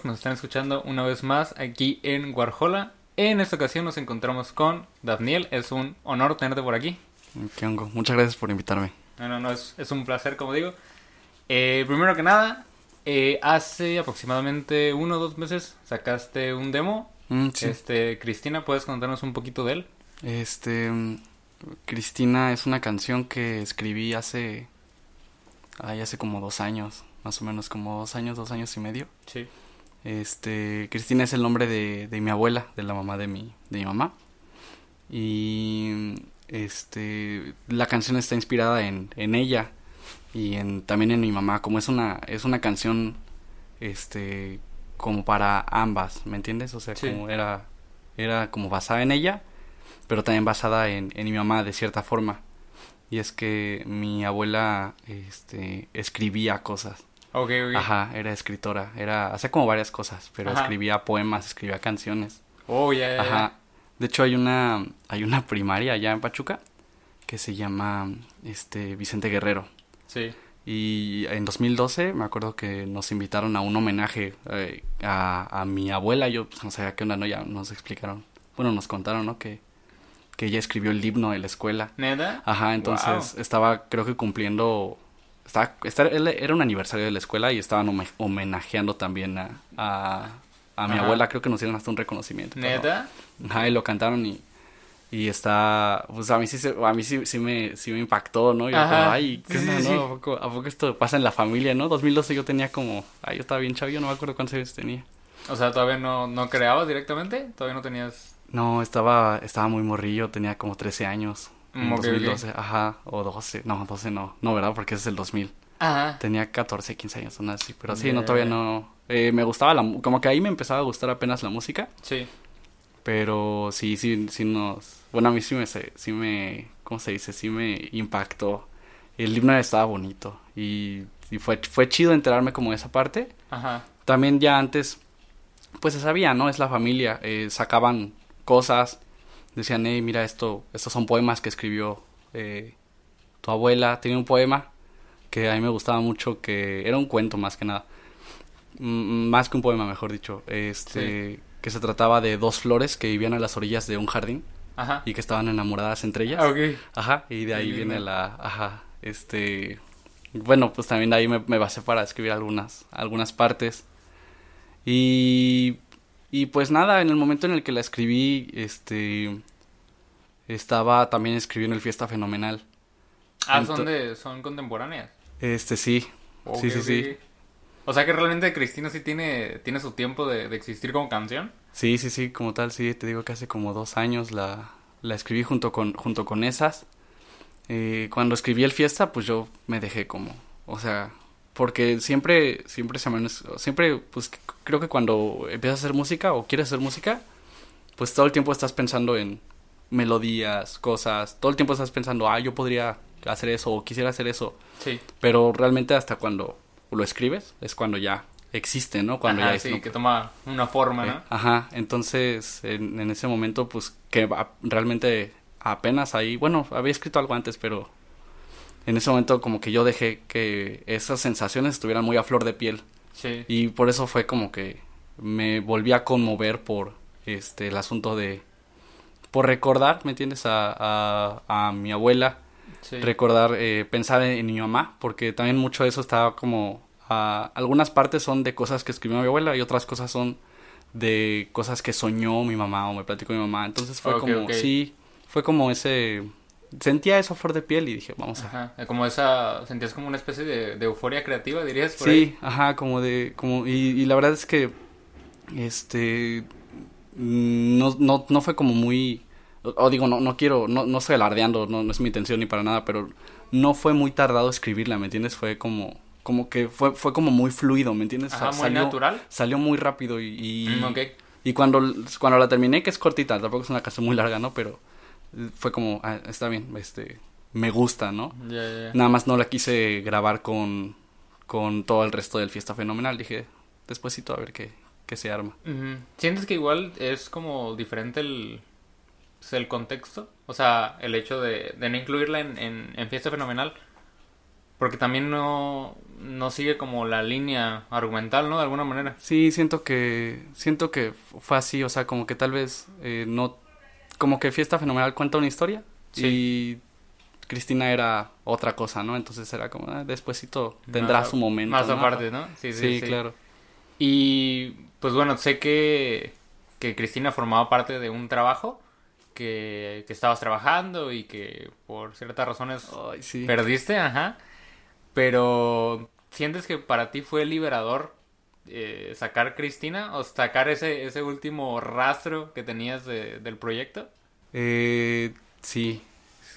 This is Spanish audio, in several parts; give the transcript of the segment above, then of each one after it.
Que nos están escuchando una vez más aquí en Warhola. En esta ocasión nos encontramos con Dafniel. Es un honor tenerte por aquí. Qué hongo. Muchas gracias por invitarme. No, no, no, es, es un placer, como digo. Eh, primero que nada, eh, hace aproximadamente uno o dos meses sacaste un demo. Mm, sí. Este, Cristina, ¿puedes contarnos un poquito de él? Este, mm, Cristina es una canción que escribí hace, ay, hace como dos años, más o menos como dos años, dos años y medio. Sí. Este, Cristina es el nombre de, de mi abuela, de la mamá de mi, de mi mamá. Y este, la canción está inspirada en, en ella y en, también en mi mamá. Como es una, es una canción, este, como para ambas, ¿me entiendes? O sea, Sí. como era, era como basada en ella, pero también basada en, en mi mamá de cierta forma. Y es que mi abuela, este, escribía cosas. Ok, ok. Ajá, era escritora, era, hacía como varias cosas, pero Ajá. escribía poemas, escribía canciones. Oh, ya, ya. Ajá. De hecho hay una, hay una primaria allá en Pachuca que se llama, este, Vicente Guerrero. Sí. Y en 2012 me acuerdo que nos invitaron a un homenaje eh, a, a mi abuela. Yo pues, no sabía qué onda, ¿no? Ya nos explicaron. Bueno, nos contaron, ¿no? Que, que ella escribió el himno de la escuela. ¿Neta? Ajá, entonces Wow. estaba creo que cumpliendo... Estaba, esta- era un aniversario de la escuela y estaban home- homenajeando también a, a, a mi Ajá. abuela. Creo que nos dieron hasta un reconocimiento. ¿Neta? Ajá, y lo cantaron y, y está... Pues a mí sí, se- a mí sí, sí, me, sí me impactó, ¿no? Y yo Ajá. como, ay, ¿qué Sí, onda, sí, no? ¿A poco, ¿A poco esto pasa en la familia, no? 2012 yo tenía como... Ay, yo estaba bien chavillo, no me acuerdo cuántos años tenía. O sea, ¿todavía no, no creabas directamente? ¿Todavía no tenías...? No, estaba, estaba muy morrillo, tenía como 13 años. En Mm, ok, ok. 2012, ajá, o 12, no, 12 no, no, ¿verdad? Porque ese es el 2000. Ajá. Tenía 14, 15 años, una así, pero sí, no, todavía no. Eh, me gustaba la, como que ahí me empezaba a gustar apenas la música, Sí. pero sí, sí, sí nos, bueno, a mí sí me, sí me, ¿cómo se dice? Sí me impactó. El himno estaba bonito y, y fue, fue chido enterarme como de esa parte. Ajá. También ya antes, pues se sabía, ¿no? Es la familia, eh, sacaban cosas, decían, hey, mira esto, estos son poemas que escribió eh, tu abuela, tenía un poema que a mí me gustaba mucho, que era un cuento más que nada, Mm, más que un poema, mejor dicho, este, que se trataba de dos flores que vivían a las orillas de un jardín Ajá. y que estaban enamoradas entre ellas. Ah, ok. Ajá, y de ahí Qué viene lindo. la, ajá, este, bueno, pues también de ahí me, me basé para escribir algunas, algunas partes. Y, y pues nada, en el momento en el que la escribí, este, estaba también escribiendo el Fiesta Fenomenal. Ah, son de... son contemporáneas. Este, sí, sí, sí, sí. O sea que realmente Cristina sí tiene, tiene su tiempo de, de existir como canción. Sí, sí, sí, como tal, sí, te digo que hace como dos años la, la escribí junto con, junto con esas. Eh, cuando escribí el fiesta, pues yo me dejé como, o sea, porque siempre, siempre se me, siempre, pues creo que cuando empiezas a hacer música o quieres hacer música, pues todo el tiempo estás pensando en melodías, cosas, todo el tiempo estás pensando, ah, yo podría hacer eso o quisiera hacer eso, Sí. pero realmente hasta cuando lo escribes es cuando ya existe, ¿no? Cuando Ajá, ya sí, no, que toma una forma, ¿no? eh, Ajá, entonces en, en ese momento pues que realmente apenas ahí, bueno, había escrito algo antes, pero en ese momento como que yo dejé que esas sensaciones estuvieran muy a flor de piel Sí. y por eso fue como que me volví a conmover por este el asunto de por recordar, ¿me entiendes? A, a, a mi abuela, sí. recordar, eh, pensar en, en mi mamá, porque también mucho de eso estaba como, algunas partes son de cosas que escribió mi abuela y otras cosas son de cosas que soñó mi mamá o me platicó mi mamá, entonces fue como, sí, fue como ese, sentía eso flor de piel y dije, vamos a... Ajá. eh, Como esa... Sentías como una especie de, de euforia creativa, dirías por Sí, ahí. ajá, como de, como, y, y la verdad es que, este, mm, no, no, no fue como muy, o, o digo, no, no quiero, no, no estoy alardeando, no, no es mi intención ni para nada, pero no fue muy tardado escribirla, ¿me entiendes? Fue como, como que fue, fue como muy fluido, ¿me entiendes? Ajá, muy salió, natural. Salió muy rápido y... y Mm, ok. y cuando, cuando la terminé, que es cortita, tampoco es una canción muy larga, ¿no? Pero fue como, ah, está bien, este, me gusta, ¿no? Ya, ya. Nada más no la quise grabar con, con todo el resto del Fiesta Fenomenal. Dije, despuésito a ver qué, qué se arma. ¿Sientes que igual es como diferente el, pues, el contexto? O sea, el hecho de, de no incluirla en, en, en Fiesta Fenomenal. Porque también no, no sigue como la línea argumental, ¿no? De alguna manera. Sí, siento que, siento que fue así, o sea, como que tal vez eh, no, como que Fiesta Fenomenal cuenta una historia Sí. y Cristina era otra cosa, ¿no? Entonces era como, ah, despuésito tendrá su momento. Más ¿no? aparte, ¿no? Sí, Sí, sí, sí. claro. Y pues bueno, sé que, que Cristina formaba parte de un trabajo que, que estabas trabajando y que por ciertas razones Ay, sí. perdiste, ajá. Pero ¿sientes que para ti fue liberador eh, sacar Cristina o sacar ese, ese último rastro que tenías de- del proyecto? Eh, sí,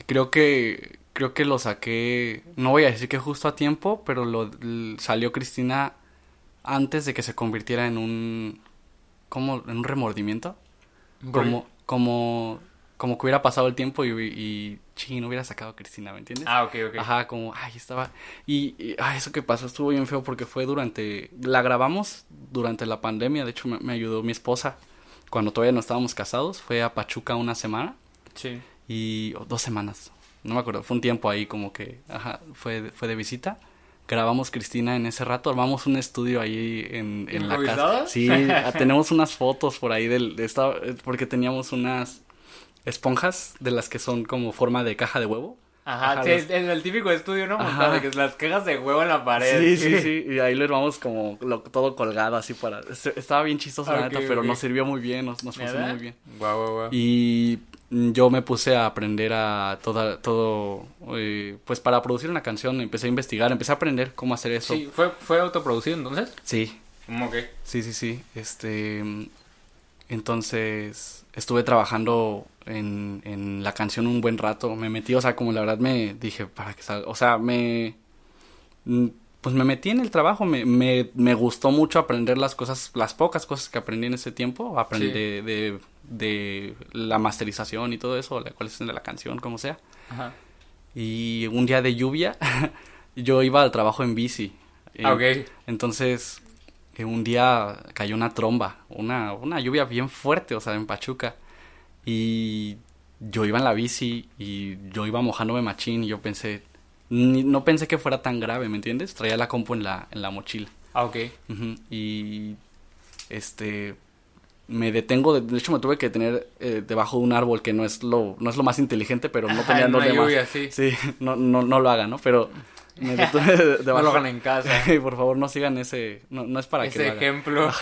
creo que creo que lo saqué, no voy a decir que justo a tiempo, pero lo salió Cristina antes de que se convirtiera en un como en un remordimiento, como como como que hubiera pasado el tiempo y, y ching, no hubiera sacado a Cristina, ¿me entiendes? Ah, ok, ok. Ajá, como, ay, estaba. Y, y, ay, eso que pasó estuvo bien feo porque fue durante. La grabamos durante la pandemia. De hecho, me, me ayudó mi esposa cuando todavía no estábamos casados. Fue a Pachuca una semana Sí. y. dos semanas. No me acuerdo. Fue un tiempo ahí como que. Ajá, fue, de- fue de visita. Grabamos Cristina en ese rato. Armamos un estudio ahí en, en la casa. Sí, tenemos unas fotos por ahí del. De esta, porque teníamos unas esponjas de las que son como forma de caja de huevo. Ajá, Ajá, sí, los- es el, típico estudio, ¿no? Montado que las quejas de huevo en la pared. Sí, sí, sí. Y ahí lo armamos como lo- todo colgado así para... este- Estaba bien chistoso, la Ok, neta, pero ok. nos sirvió muy bien, nos, nos funcionó muy bien. Guau, guau, guau. Y mm, yo me puse a aprender a toda, todo... eh, pues para producir una canción empecé a investigar, empecé a aprender cómo hacer eso. Sí, ¿fue, ¿fue autoproducido entonces? Sí, ¿Cómo que? sí, sí, sí. Este... Entonces estuve trabajando en, en la canción un buen rato. Me metí, o sea, como la verdad me dije, para que salga... O sea, me... mm, Pues me metí en el trabajo, me, me, me gustó mucho aprender las cosas, las pocas cosas que aprendí en ese tiempo, aprendí Sí. de, de, de la masterización y todo eso, la cual es de la canción, como sea. Ajá. Y un día de lluvia, yo iba al trabajo en bici. Ah, Eh, ok. entonces, eh, un día cayó una tromba, una, una lluvia bien fuerte, o sea, en Pachuca. Y yo iba en la bici y yo iba mojándome machín y yo pensé, ni- no pensé que fuera tan grave, ¿me entiendes? Traía la compu en la, en la mochila. Ah, ok. Y este me detengo, de, de hecho me tuve que tener eh, debajo de un árbol que no es lo no es lo más inteligente, pero no tenía en dónde una más. lluvia, sí. Sí, no, no, no lo hagan, ¿no? Pero me detuve de- No lo hagan en casa. Por favor, no sigan ese, no, no es para que Ese ejemplo.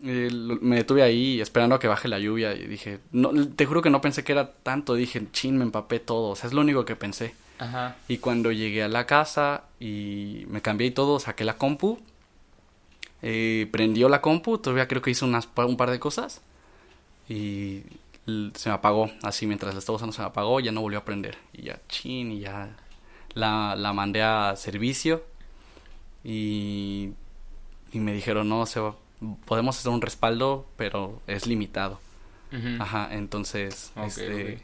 Lo- me detuve ahí esperando a que baje la lluvia y dije, no, te juro que no pensé que era tanto, dije, chin, me empapé todo, o sea, es lo único que pensé. Ajá. Y cuando llegué a la casa y me cambié y todo, saqué la compu, eh, prendió la compu, todavía creo que hice unas, un par de cosas y se me apagó, así mientras la estaba usando se me apagó, ya no volvió a prender. Y ya, chin, y ya la, la mandé a servicio y, y me dijeron, no, se va- podemos hacer un respaldo, pero es limitado. Ujú. Ajá, entonces, Ok, este, ok.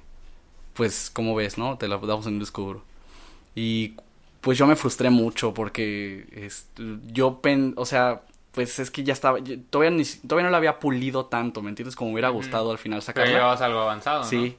pues, como ves, ¿no? Te la damos en un descubro. Y pues yo me frustré mucho porque este, yo, pen, o sea, pues es que ya estaba, yo- todavía, ni, todavía no la había pulido tanto, ¿me entiendes? Como me hubiera gustado al final Pero sacarla. llevabas algo avanzado, ¿no? Sí,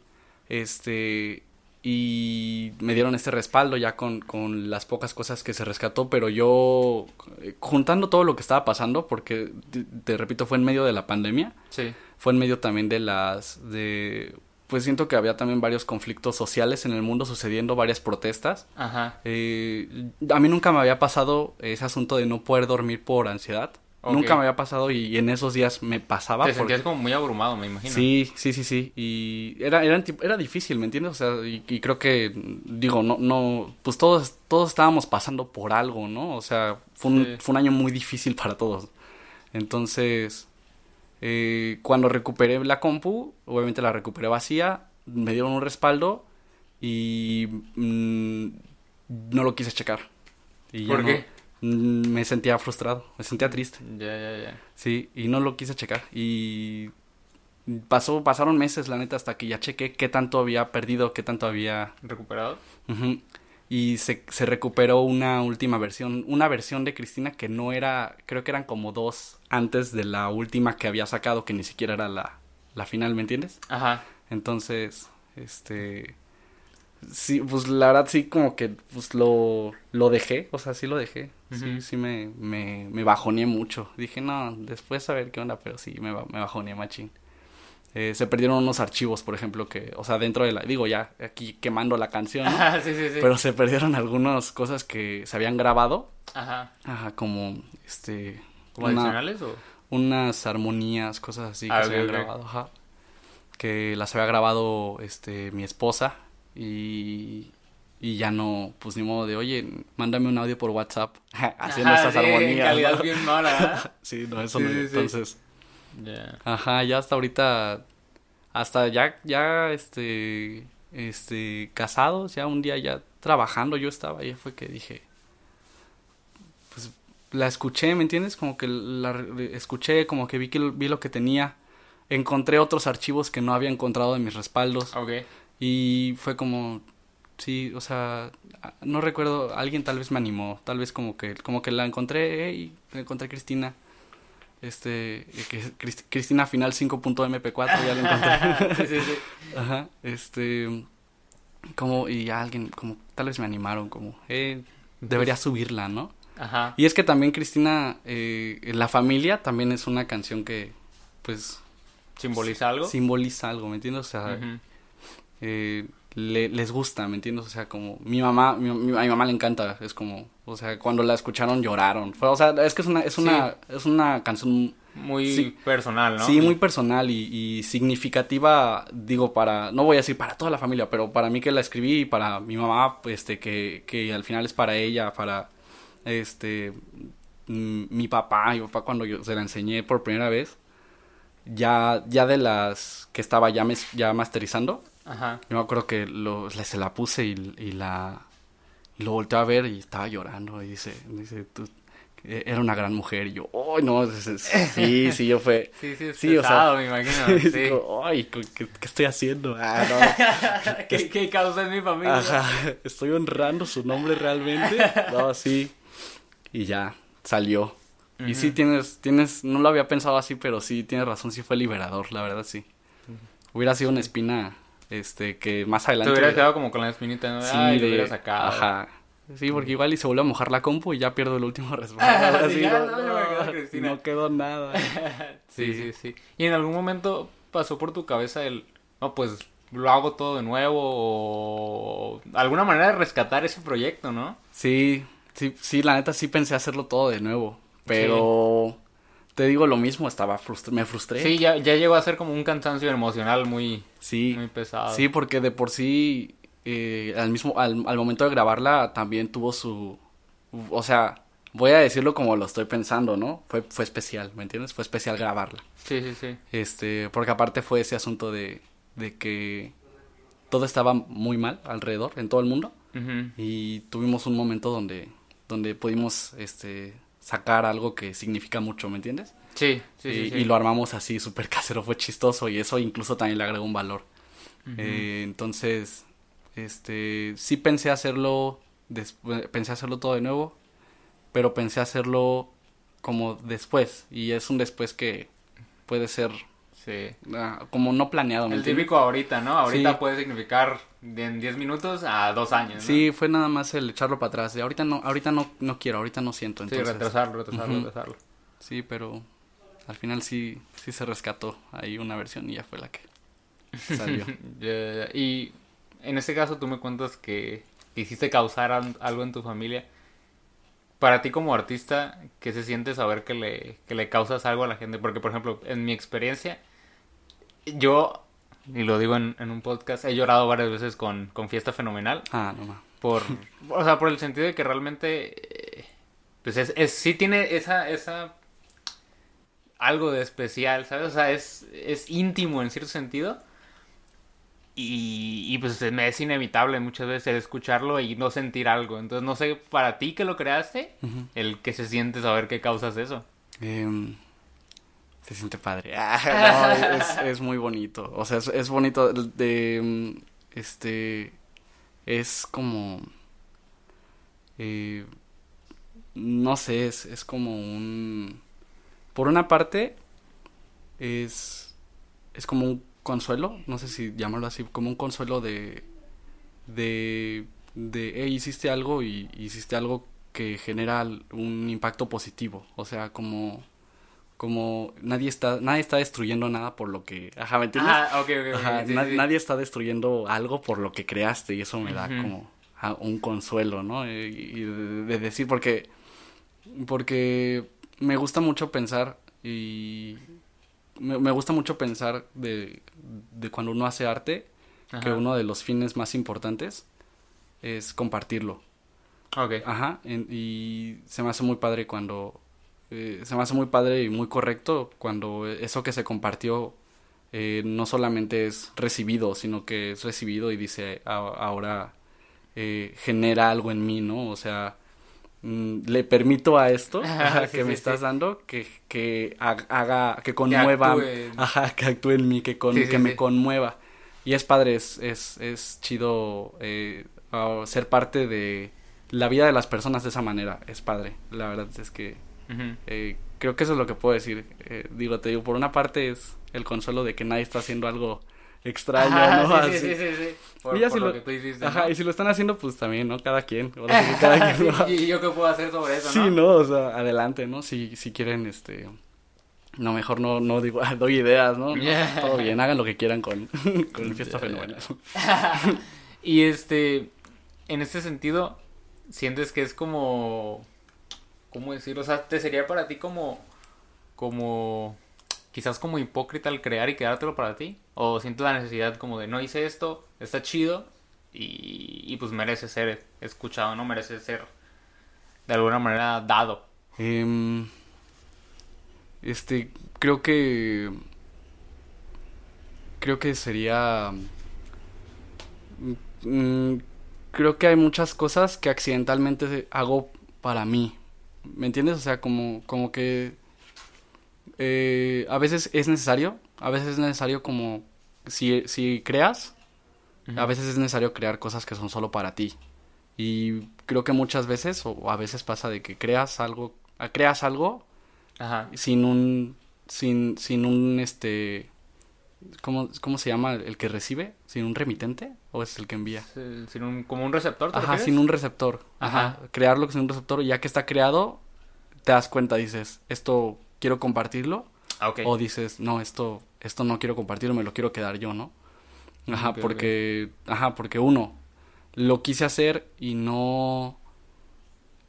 este, y me dieron este respaldo ya con, con las pocas cosas que se rescató, pero yo, eh, juntando todo lo que estaba pasando, porque, te, te repito, fue en medio de la pandemia, Sí. fue en medio también de las de pues siento que había también varios conflictos sociales en el mundo sucediendo varias protestas Ajá. Eh, a mí nunca me había pasado ese asunto de no poder dormir por ansiedad Nunca me había pasado y, en esos días me pasaba Te porque- sentías como muy abrumado, me imagino. Sí, sí, sí, sí. Y era, era, era difícil, ¿me entiendes? O sea, y, y creo que, digo, no, no, pues todos, todos estábamos pasando por algo, ¿no? O sea, fue un, Sí. fue un año muy difícil para todos. Entonces, eh, cuando recuperé la compu, obviamente la recuperé vacía, me dieron un respaldo y mm, no lo quise checar. Y ¿Por qué? Me sentía frustrado, me sentía triste. Ya, ya, ya. Sí, y no lo quise checar. Y pasó, pasaron meses, la neta, hasta que ya chequé qué tanto había perdido, qué tanto había... ¿Recuperado? Y se, se recuperó una última versión, una versión de Cristina que no era, creo que eran como dos antes de la última que había sacado, que ni siquiera era la, la final, ¿me entiendes? Ajá. Entonces, este... Sí, pues la verdad sí como que pues lo, lo dejé, o sea, sí lo dejé. Sí, sí me, me, me bajoneé mucho. Dije, no, después a ver qué onda, pero sí, me, me bajoneé machín. Eh, se perdieron unos archivos, por ejemplo, que, o sea, dentro de la, digo ya, aquí quemando la canción, ¿no? Ajá, sí, sí, sí. pero se perdieron algunas cosas que se habían grabado, Ajá. ajá, como, este, ¿Como una- adicionales o...? unas armonías, cosas así que Ah, se habían grabado, ajá. Que las había grabado este mi esposa y y ya no, pues ni modo de, oye, mándame un audio por WhatsApp haciendo esas armonías. calidad ¿no? bien mala, ¿verdad? Sí, no, eso Sí, no. sí, sí. Entonces, Ya. ajá, ya hasta ahorita hasta ya ya este este casados, ya un día ya trabajando yo estaba y fue que dije pues la escuché, ¿me entiendes? Como que la escuché, como que vi que vi lo que tenía. Encontré otros archivos que no había encontrado en mis respaldos Ok. y fue como sí, o sea, no recuerdo, alguien tal vez me animó, tal vez como que como que la encontré, hey, encontré a Cristina. Este, eh, que es Crist- Cristina final 5.mp4, ya la encontré. sí, sí, sí. Ajá, este, como, y alguien, como, tal vez me animaron, como, eh, debería subirla, ¿no? Ajá. Y es que también Cristina, eh, La Familia también es una canción que, pues, ¿Simboliza algo? simboliza algo, ¿me entiendes? O sea, eh, le- les gusta, ¿me entiendes? O sea, como, mi mamá, mi, mi- a mi mamá le encanta, es como, o sea, cuando la escucharon lloraron. Fue, o sea, es que es una, es una, es una canción Muy Sí. personal, ¿no? Sí, muy personal y, y significativa, digo, para, no voy a decir para toda la familia, pero para mí que la escribí y para mi mamá, este, que, que al final es para ella, para, este, mm, mi papá, mi papá cuando yo se la enseñé por primera vez, ya, ya de las que estaba ya, mes- ya masterizando, Ajá. yo me acuerdo que lo, se la puse y, y la, y lo volteé a ver y estaba llorando y dice, dice, tú, eh, era una gran mujer y yo, ¡ay, no! Sí, sí, yo fue... Sí, sí, es Sí, o sea, me imagino. Sí. Digo, Ay, ¿qué, qué- estoy haciendo? Ah, ¿Qué, qué causa en mi no. familia? Ajá, estoy honrando su nombre realmente. No, sí. Y ya, salió. Y sí tienes, tienes, no lo había pensado así, pero sí tienes razón, sí fue liberador, la verdad sí. Hubiera sido una espina, este, que más Te adelante. hubieras quedado como con la espinita, ¿no? Sí, Ay, de- hubiera sacado. Ajá. Sí, porque igual y se vuelve a mojar la compu y ya pierdo el último respaldo. Ah, sí, quedó no quedó nada. Sí, sí, sí. ¿Y en algún momento pasó por tu cabeza el, no, pues lo hago todo de nuevo o alguna manera de rescatar ese proyecto, ¿no? Sí, sí, sí, la neta sí pensé hacerlo todo de nuevo, pero te digo lo mismo, estaba frustra me frustré. Sí, ya, ya llegó a ser como un cansancio emocional muy, sí, muy pesado. sí, porque de por sí eh, al mismo al, al momento de grabarla también tuvo su, o sea, voy a decirlo como lo estoy pensando, ¿no? Fue fue especial, ¿me entiendes? Fue especial grabarla. Sí, sí, sí. Este, porque aparte fue ese asunto de de que todo estaba muy mal alrededor en todo el mundo. Y tuvimos un momento donde donde pudimos este sacar algo que significa mucho, ¿me entiendes? Sí, sí, y, sí, sí. y lo armamos así súper casero, fue chistoso y eso incluso también le agregó un valor. Eh, entonces, este, sí pensé hacerlo, pensé hacerlo todo de nuevo, pero pensé hacerlo como después y es un después que puede ser Sí. ah, como no planeado, ¿me El típico ahorita, ¿no? Ahorita Sí. puede significar de en 10 minutos a 2 años, ¿no? Sí, fue nada más el echarlo para atrás. De ahorita no, ahorita no, no quiero, ahorita no siento. Sí, Entonces, retrasarlo, retrasarlo, Ujú. retrasarlo. Sí, pero al final sí, sí se rescató ahí una versión y ya fue la que salió. Y en este caso tú me cuentas que hiciste causar al- algo en tu familia. Para ti como artista, ¿qué se siente saber que le, que le causas algo a la gente? Porque, por ejemplo, en mi experiencia, yo, y lo digo en, en un podcast, he llorado varias veces con, con Fiesta Fenomenal. ah, no, no. Por, o sea, por el sentido de que realmente, eh, pues es, es, sí tiene esa, esa, algo de especial, ¿sabes? O sea, es, es íntimo en cierto sentido. Y, y pues me es inevitable muchas veces el escucharlo y no sentir algo. Entonces no sé, para ti que lo creaste, el que se siente saber qué causas eso. Em, se siente padre. Ah, no, es, es muy bonito. O sea, es, es bonito de... em, Este... Es como... eh, no sé, es, es como un... Por una parte, es... Es como un consuelo, no sé si llamarlo así, como un consuelo de... De... De, hey, hiciste algo y hiciste algo que genera un impacto positivo. O sea, como... Como nadie está, nadie está destruyendo nada por lo que... Ajá, ¿me entiendes? Ah, ok, ok, ok. Ajá, sí, na- sí. nadie está destruyendo algo por lo que creaste y eso me da como ah, un consuelo, ¿no? Y de, de decir, porque, porque me gusta mucho pensar y me, me gusta mucho pensar de, de cuando uno hace arte, que uno de los fines más importantes es compartirlo. Ok. Ajá, en- y se me hace muy padre cuando, eh, se me hace muy padre y muy correcto cuando eso que se compartió eh, no solamente es recibido, sino que es recibido y dice, "A- ahora eh, genera algo en mí, ¿no? O sea, mm, le permito a esto ajá, Sí, que me sí, estás dando que, que ha- haga, que conmueva, actúe. ajá, que actúe en mí, que, con, que me conmueva. Y es padre, es, es, es chido eh, ser parte de la vida de las personas de esa manera. Es padre. La verdad es que Eh, creo que eso es lo que puedo decir. Eh, digo, te digo, por una parte es el consuelo de que nadie está haciendo algo extraño, Ajá, ¿no? sí, sí, Así. sí, sí, sí. Por, Y ya por si lo, lo- que tú hiciste, Ajá, ¿no? y si lo están haciendo, pues también, ¿no? Cada quien. Ahora sí que cada quien lo- ¿Y, yo qué puedo hacer sobre eso, Sí, no? no, o sea, adelante, ¿no? Si, si quieren, este... No, mejor no, no digo, doy ideas, ¿no? Yeah. Todo bien, hagan lo que quieran con, con Fiesta Fenomenal. Y este, en este sentido, sientes que es como, ¿cómo decirlo? O sea, ¿te sería para ti como, como, quizás como hipócrita al crear y quedártelo para ti? ¿O sientes la necesidad como de, no hice esto, está chido y, y pues merece ser escuchado, no merece ser de alguna manera dado? Em, este, creo que... Creo que sería... mm, creo que hay muchas cosas que accidentalmente hago para mí. ¿Me entiendes? O sea, como, como que... eh, a veces es necesario, a veces es necesario como... Si, si creas, a veces es necesario crear cosas que son solo para ti. Y creo que muchas veces, o a veces pasa de que creas algo, creas algo Ajá. sin un, sin, sin un, este, ¿cómo, cómo se llama el que recibe? ¿Sin un remitente? ¿O es el que envía? Sin un, como un receptor, ¿te Ajá, refieres? sin un receptor. Ajá. Ajá. Crearlo sin un receptor, y ya que está creado, te das cuenta, dices, esto quiero compartirlo, Ah, ok. o dices, no, esto, esto no quiero compartirlo, me lo quiero quedar yo, ¿no? Ajá, porque, ajá, porque uno, lo quise hacer y no,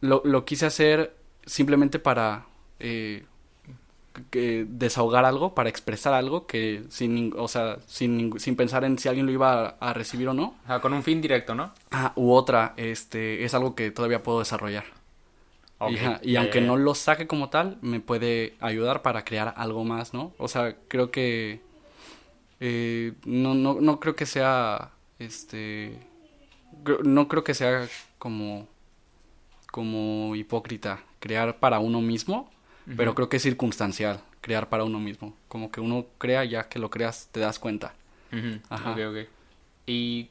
lo, lo quise hacer simplemente para, eh, que desahogar algo, para expresar algo que sin, o sea, sin, sin pensar en si alguien lo iba a, a recibir o no. Ajá, con un fin directo, ¿no? Ah, u otra, este, es algo que todavía puedo desarrollar. Y, aunque no lo saque como tal, me puede ayudar para crear algo más, ¿no? O sea, creo que eh, no, no, no creo que sea, este, no creo que sea como, como hipócrita crear para uno mismo, pero creo que es circunstancial crear para uno mismo. Como que uno crea, ya que lo creas, te das cuenta. Ajá. ¿Y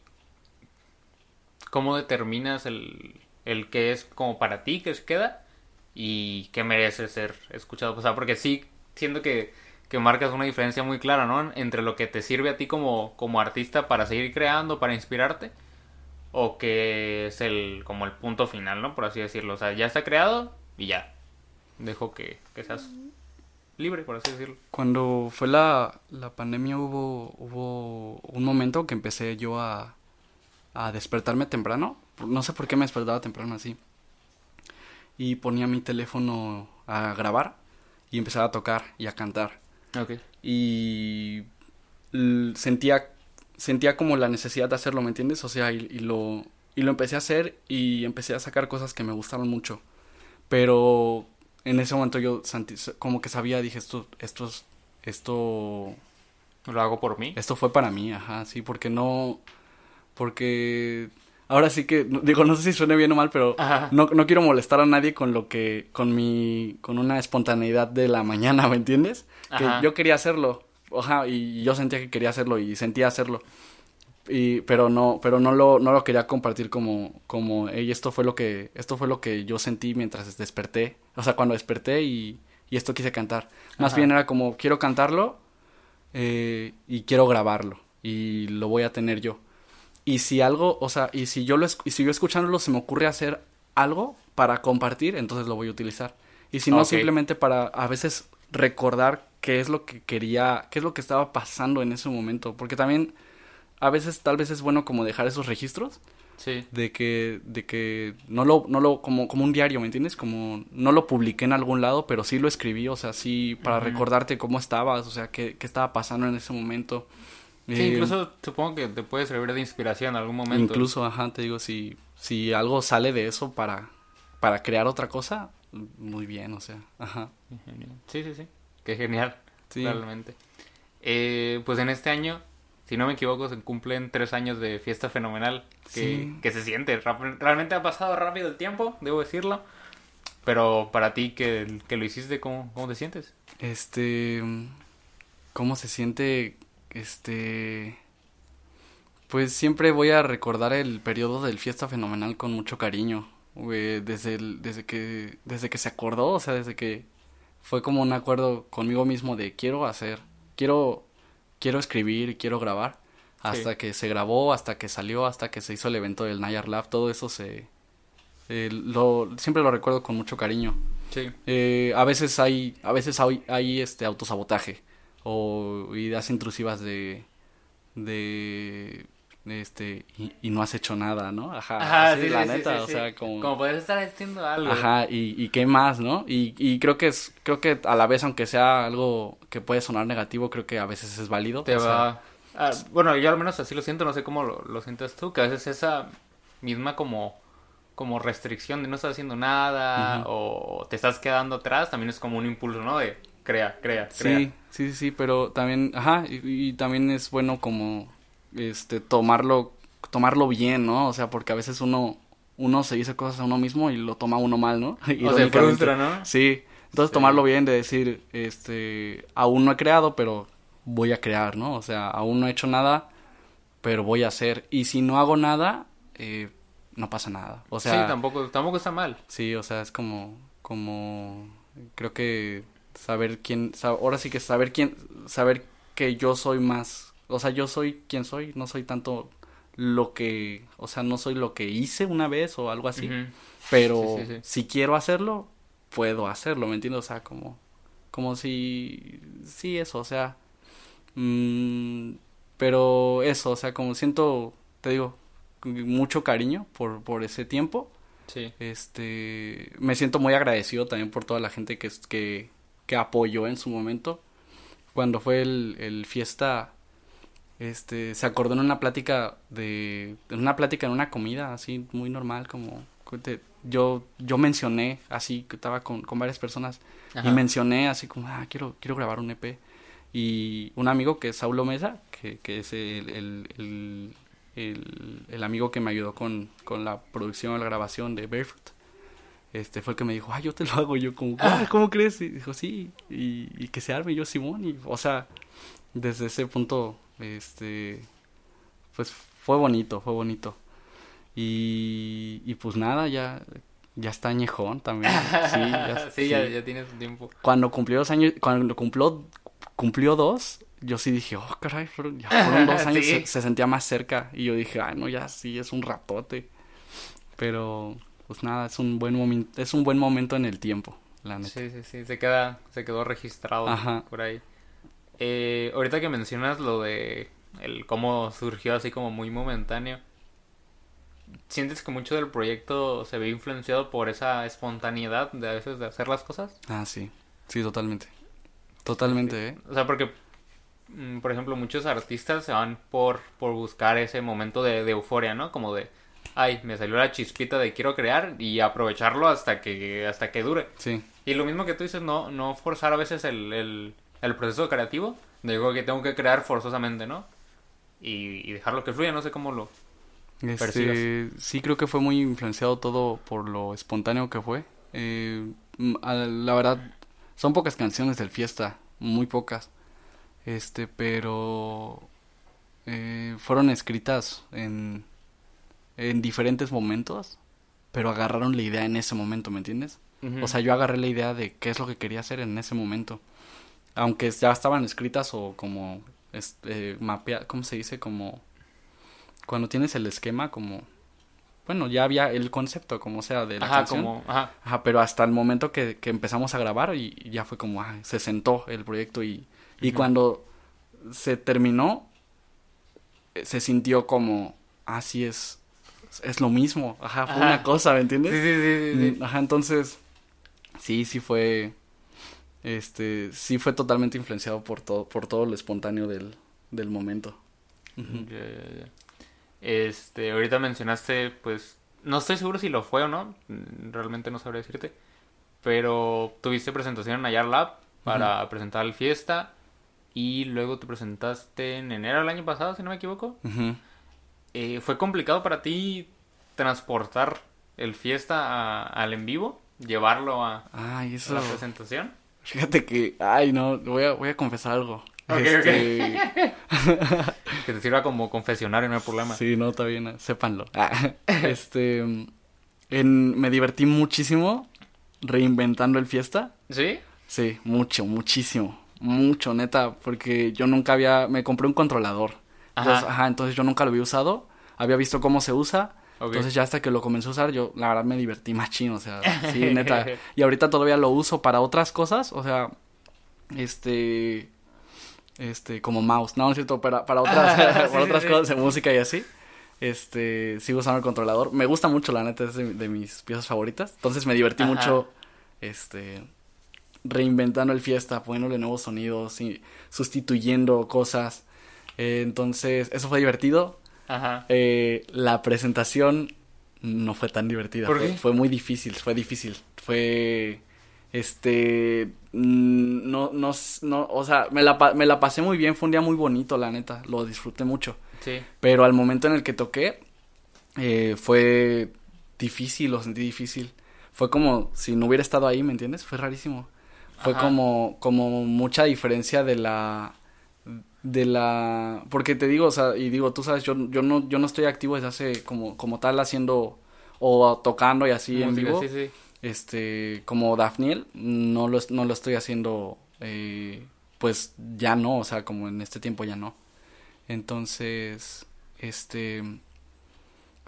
cómo determinas el, el que es como para ti, que es queda, y que merece ser escuchado? O sea, porque sí, siento que, que marcas una diferencia muy clara, ¿no? Entre lo que te sirve a ti como, como artista para seguir creando, para inspirarte, o que es el como el punto final, ¿no? Por así decirlo. O sea, ya está creado y ya. Dejo que, que seas libre, por así decirlo. Cuando fue la, la pandemia hubo, hubo un momento que empecé yo a, a despertarme temprano. No sé por qué me despertaba temprano así. Y ponía mi teléfono a grabar y empezaba a tocar y a cantar. Ok. Y sentía, sentía como la necesidad de hacerlo, ¿me entiendes? O sea, y, y lo, y lo empecé a hacer y empecé a sacar cosas que me gustaron mucho. Pero en ese momento yo como que sabía, dije, esto, esto, es- esto, Lo hago por mí. Esto fue para mí, ajá, sí, porque no, porque ahora sí que, digo, no sé si suene bien o mal, pero no, no, quiero molestar a nadie con lo que, con mi, con una espontaneidad de la mañana, ¿me entiendes? Que yo quería hacerlo, ajá, y yo sentía que quería hacerlo y sentía hacerlo. Y, pero no, pero no lo, no lo quería compartir como, como, hey, esto fue lo que, esto fue lo que yo sentí mientras desperté, o sea, cuando desperté y, y esto quise cantar. Más bien era como, quiero cantarlo eh, y quiero grabarlo y lo voy a tener yo. Y si algo, o sea, y si yo lo y si yo escuchándolo se me ocurre hacer algo para compartir, entonces lo voy a utilizar. Y si no, simplemente para a veces recordar qué es lo que quería, qué es lo que estaba pasando en ese momento. Porque también a veces tal vez es bueno como dejar esos registros. Sí. De que, de que no lo, no lo, como, como un diario, ¿me entiendes? Como no lo publiqué en algún lado, pero sí lo escribí, o sea, sí, para recordarte cómo estabas, o sea, qué, qué estaba pasando en ese momento. Sí, incluso supongo que te puede servir de inspiración en algún momento. Incluso, ajá, te digo, si, si algo sale de eso para, para crear otra cosa, muy bien, o sea, ajá. Sí, sí, sí, qué genial, realmente. Eh, pues en este año, si no me equivoco, se cumplen tres años de fiesta fenomenal, que, que se siente, realmente ha pasado rápido el tiempo, debo decirlo, pero para ti que, que lo hiciste, ¿cómo, ¿cómo te sientes? Este, ¿cómo se siente este. Pues siempre voy a recordar el periodo del Fiesta Fenomenal con mucho cariño. desde, desde, que, desde que se acordó, o sea, desde que fue como un acuerdo conmigo mismo de quiero hacer, quiero, quiero escribir, quiero grabar. Hasta que se grabó, hasta que salió, hasta que se hizo el evento del Nayar Lab, todo eso se... lo, siempre lo recuerdo con mucho cariño. Sí. Eh, a veces hay, a veces hay, hay este autosabotaje o ideas intrusivas de de este y, no has hecho nada, ¿no? Ajá, sí, la neta, o sea, como como puedes estar haciendo algo. Ajá, y, y qué más, ¿no? Y, y creo que es creo que a la vez aunque sea algo que puede sonar negativo, creo que a veces es válido. Te va ah, bueno, yo al menos así lo siento, no sé cómo lo, lo sientes tú, que a veces esa misma como como restricción de no estar haciendo nada o te estás quedando atrás, también es como un impulso, ¿no? De crea, crea, crea. Sí, sí, sí, pero también, ajá, y, también es bueno como, este, tomarlo, tomarlo bien, ¿no? O sea, porque a veces uno, uno se dice cosas a uno mismo y lo toma uno mal, ¿no? Y o se frustra, ¿no? Sí, entonces tomarlo bien de decir, este, aún no he creado, pero voy a crear, ¿no? O sea, aún no he hecho nada, pero voy a hacer. Y si no hago nada, eh, no pasa nada. O sea, sí, tampoco, tampoco está mal. Sí, o sea, es como, como, creo que saber quién, ahora sí que saber quién, saber que yo soy más, o sea, yo soy quien soy, no soy tanto lo que, o sea, no soy lo que hice una vez o algo así, pero si quiero hacerlo, puedo hacerlo, ¿me entiendes? O sea, como, como si, sí, eso, o sea, mmm, pero eso, o sea, como siento, te digo, mucho cariño por, por ese tiempo. Sí. Este, me siento muy agradecido también por toda la gente que, que, que apoyó en su momento. Cuando fue el, el fiesta, este, se acordó en una plática de, en una plática en una comida, así, muy normal, como, yo, yo mencioné, así, que estaba con, con varias personas, y mencioné así como, ah, quiero, quiero grabar un EP. Y un amigo que es Saulo Mesa, que, que es el, el, el, el, amigo que me ayudó con, con la producción, la grabación de Barefoot, este fue el que me dijo, ah, yo te lo hago. yo, como, ah, ¿cómo crees? Y dijo, sí, y, que se arme. yo, Simón, y, o sea, desde ese punto, este, pues fue bonito, fue bonito. Y, y pues nada, ya, ya está añejón también. Sí, ya, sí, Ya, su tiempo. Cuando cumplió dos años, cuando cumplió, cumplió dos, yo sí dije, oh, caray, fueron, ya fueron dos años, se, se, sentía más cerca. Y yo dije, ay, no, ya sí, es un ratote. Pero pues nada, es un buen momento, es un buen momento en el tiempo, la neta. Sí, sí, sí, se queda, se quedó registrado por ahí. Eh, ahorita que mencionas lo de el cómo surgió así como muy momentáneo, ¿sientes que mucho del proyecto se ve influenciado por esa espontaneidad de a veces de hacer las cosas? Ah, sí, sí, totalmente. Totalmente, ¿eh? O sea, porque, mm, por ejemplo, muchos artistas se van por, por buscar ese momento de, de euforia, ¿no? Como de, ay, me salió la chispita de quiero crear y aprovecharlo hasta que, hasta que dure. Sí. Y lo mismo que tú dices, no, no forzar a veces el, el, el proceso creativo, Digo que tengo que crear forzosamente, ¿no? Y, y dejarlo que fluya, no sé cómo lo... Este, sí, creo que fue muy influenciado todo por lo espontáneo que fue. Eh, la verdad, son pocas canciones del fiesta, muy pocas. Este, pero eh, fueron escritas en, en diferentes momentos, pero agarraron la idea en ese momento, ¿me entiendes? O sea, yo agarré la idea de qué es lo que quería hacer en ese momento. Aunque ya estaban escritas o como este, mapea, ¿cómo se dice? Como cuando tienes el esquema como bueno, ya había el concepto, como sea, de la ajá, canción. Como, ajá. ajá. pero hasta el momento que, que empezamos a grabar y, ya fue como, ah, se sentó el proyecto y, y cuando se terminó, eh, se sintió como, así ah, es, es lo mismo, ajá, fue una cosa, ¿me entiendes? Sí, sí, sí, mm, Ajá, entonces, sí, sí fue, este, sí fue totalmente influenciado por todo, por todo lo espontáneo del, del momento. Este, ahorita mencionaste, pues, no estoy seguro si lo fue o no, realmente no sabría decirte, pero tuviste presentación en Ayar Lab para presentar el fiesta y luego te presentaste en enero del año pasado, si no me equivoco. Eh, ¿Fue complicado para ti transportar el fiesta al en vivo? ¿Llevarlo a, la presentación? Fíjate que, ay, no, voy a, voy a confesar algo. Este, que te sirva como confesionario, no hay problema. Sí, no, está bien, sépanlo. Ah, este, en, me divertí muchísimo reinventando el fiesta. ¿Sí? Sí, mucho, muchísimo. Mucho, neta, porque yo nunca había, me compré un controlador. Ajá. Entonces, ajá, entonces yo nunca lo había usado, había visto cómo se usa. Entonces ya hasta que lo comencé a usar, yo la verdad me divertí más chino, o sea, sí, neta. Y ahorita todavía lo uso para otras cosas, o sea, este, este, como mouse, no, es cierto, para, para otras, para otras cosas de música y así. Este, sigo usando el controlador. Me gusta mucho, la neta, es de, mis piezas favoritas. Entonces me divertí mucho, este, reinventando el fiesta, poniéndole nuevos sonidos y sustituyendo cosas. Eh, entonces, eso fue divertido. Ajá. Eh, la presentación no fue tan divertida. Fue, fue, muy difícil, fue difícil. Fue este, mm, no, no, no, o sea, me la, me la pasé muy bien, fue un día muy bonito, la neta, lo disfruté mucho. Sí. Pero al momento en el que toqué, eh, fue difícil, lo sentí difícil. Fue como si no hubiera estado ahí, ¿me entiendes? Fue rarísimo. Fue como, como mucha diferencia de la, de la, porque te digo, o sea, y digo, tú sabes, yo, yo no, yo no estoy activo desde hace como, como tal haciendo o tocando y así en vivo. Sí, sí este, como Daphniel, no lo, no lo estoy haciendo, eh, pues ya no, o sea, como en este tiempo ya no. Entonces, este,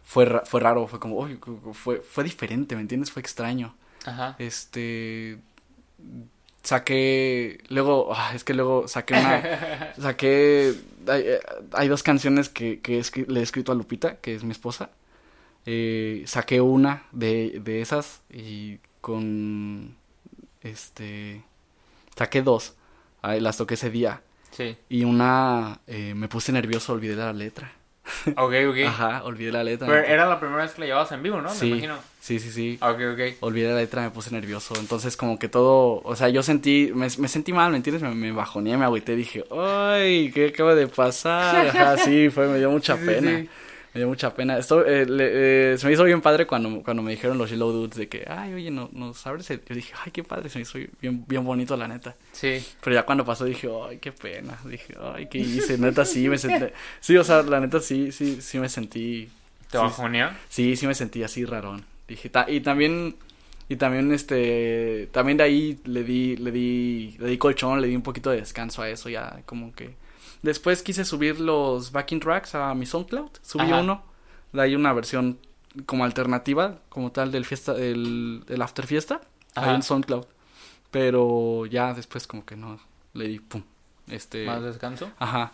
fue, fue raro, fue como, fue, fue diferente, ¿me entiendes? Fue extraño. Ajá. Este, saqué, luego, ah, es que luego saqué una, saqué, hay, hay, dos canciones que, que le he escrito a Lupita, que es mi esposa, eh, saqué una de, de esas y con este saqué dos. Las toqué ese día. Sí. Y una eh, me puse nervioso olvidé la letra ok ok. Ajá olvidé la letra. Pero era la primera vez que la llevabas en vivo no sí, me imagino. sí sí sí. Ok ok. Olvidé la letra me puse nervioso. Entonces como que todo o sea yo sentí me, me sentí mal me entiendes me, me bajoneé me agüité dije ay qué acaba de pasar ajá sí fue me dio mucha pena me dio mucha pena. Esto, eh, eh, se me hizo bien padre cuando, cuando me dijeron los Yellow Dudes de que, ay, oye, no, nos abres Yo dije, ay, qué padre, se me hizo bien, bien bonito, la neta. Sí. Pero ya cuando pasó dije, ay, qué pena. Dije, ay, ¿qué hice? Neta, sí, me sentí. Sí, o sea, la neta, sí, sí, sí me sentí. ¿Te bajoneó? Sí, sí me sentí así rarón. Dije, y también. Y también, este. También de ahí le di, le di, le di colchón, le di un poquito de descanso a eso, ya como que Después quise subir los backing tracks a mi SoundCloud. Subí uno. Hay una versión como alternativa, como tal, del fiesta, del, after fiesta. Hay en SoundCloud. Pero ya después como que no le di pum. Este. ¿Más descanso? Ajá.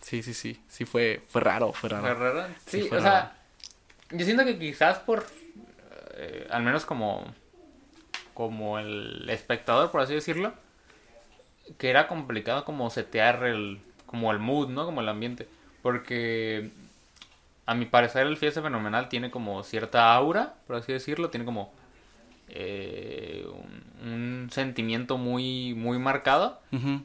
Sí, sí, sí. Sí fue, fue raro, fue raro. ¿Fue raro? Sí, o sea, yo siento que quizás por, eh, al menos como, como el espectador, por así decirlo, que era complicado como setear el, como el mood, ¿no? Como el ambiente. Porque a mi parecer el Fiesta Fenomenal tiene como cierta aura, por así decirlo, tiene como eh, un, un sentimiento muy, muy marcado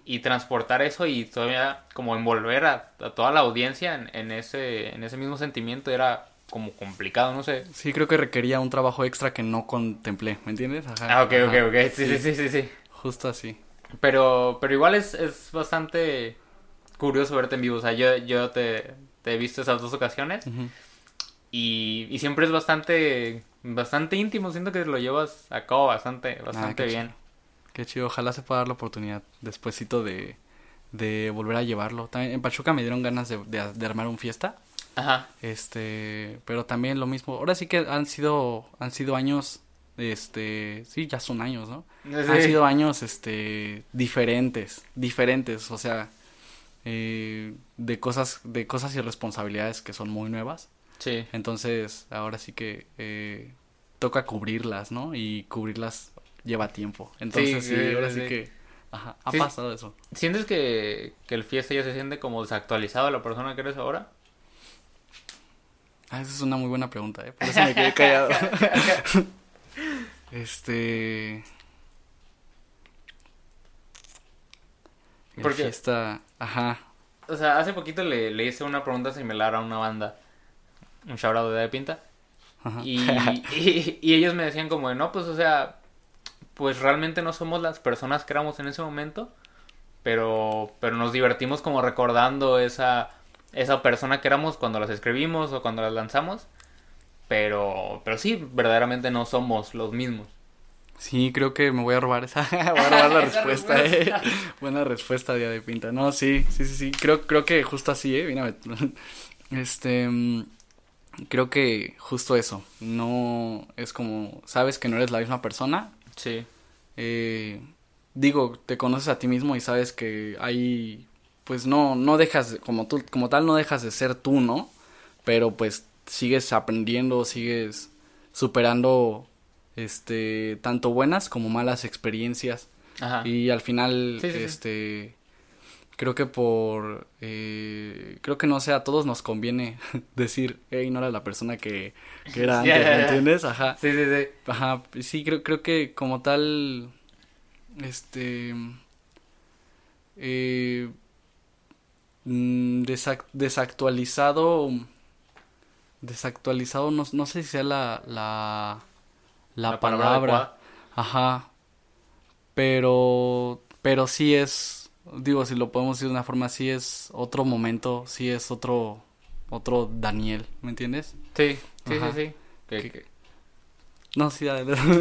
y transportar eso y todavía como envolver a, a toda la audiencia en, en ese, en ese mismo sentimiento era como complicado, no sé. Sí, creo que requería un trabajo extra que no contemplé, ¿me entiendes? Ajá, Ah, ok, ok, ajá. ok. Sí, sí, sí, sí, sí. Justo así. Pero, pero igual es, es bastante curioso verte en vivo. O sea, yo, yo te, te he visto esas dos ocasiones y, y siempre es bastante, bastante íntimo. Siento que lo llevas a cabo bastante, bastante qué bien. Qué chido, ojalá se pueda dar la oportunidad despuésito de, de volver a llevarlo. También en Pachuca me dieron ganas de, de- de armar un fiesta. Ajá. Este, pero también lo mismo. Ahora sí que han sido, han sido años, este, sí, ya son años, ¿no? Han sido años, este, diferentes, diferentes, o sea, eh, de cosas, de cosas y responsabilidades que son muy nuevas. Sí. Entonces, ahora sí que eh, toca cubrirlas, ¿no? Y cubrirlas lleva tiempo. Entonces, sí, sí, ahora sí, que, ajá, ha Sí. pasado eso. ¿Sientes que, que el fiesta ya se siente como desactualizado a la persona que eres ahora? Ah, esa es una muy buena pregunta, ¿eh? Por eso me quedé callado. este... El Porque- fiesta, ajá, O sea, hace poquito le, le hice una pregunta similar a una banda, un shout de de Pinta, ajá. y, y, y ellos me decían como, de, no, pues, o sea, pues realmente no somos las personas que éramos en ese momento, pero, pero nos divertimos como recordando esa, esa persona que éramos cuando las escribimos o cuando las lanzamos, pero, pero sí, verdaderamente no somos los mismos. Sí, creo que me voy a robar esa, voy a robar la respuesta, respuesta. eh. Buena respuesta, Día de Pinta. No, sí, sí, sí, sí. Creo, creo que justo así, eh. Mira, este, mm, creo que justo eso. No es como, sabes que no eres la misma persona. Sí, Eh, digo, te conoces a ti mismo y sabes que hay, pues no, no dejas, de- como tú, como tal, no dejas de ser tú, ¿no? Pero pues sigues aprendiendo, sigues superando, este, tanto buenas como malas experiencias. ajá. Y al final, Sí, sí, sí. este, creo que por, eh, creo que no sé, a todos nos conviene decir, hey, no era la persona que, que era antes, ya, ¿me ya. entiendes? Ajá. Sí, sí, sí. Ajá, sí, creo, creo que como tal, este, eh, mm, desac- desactualizado, desactualizado, no, no sé si sea la, la, la, La palabra ajá, pero, pero sí es, digo, si lo podemos decir de una forma, sí es otro momento, sí es otro, otro Daniel, ¿me entiendes? Sí, sí, Ajá. sí, sí. Que- Que- que- No, sí.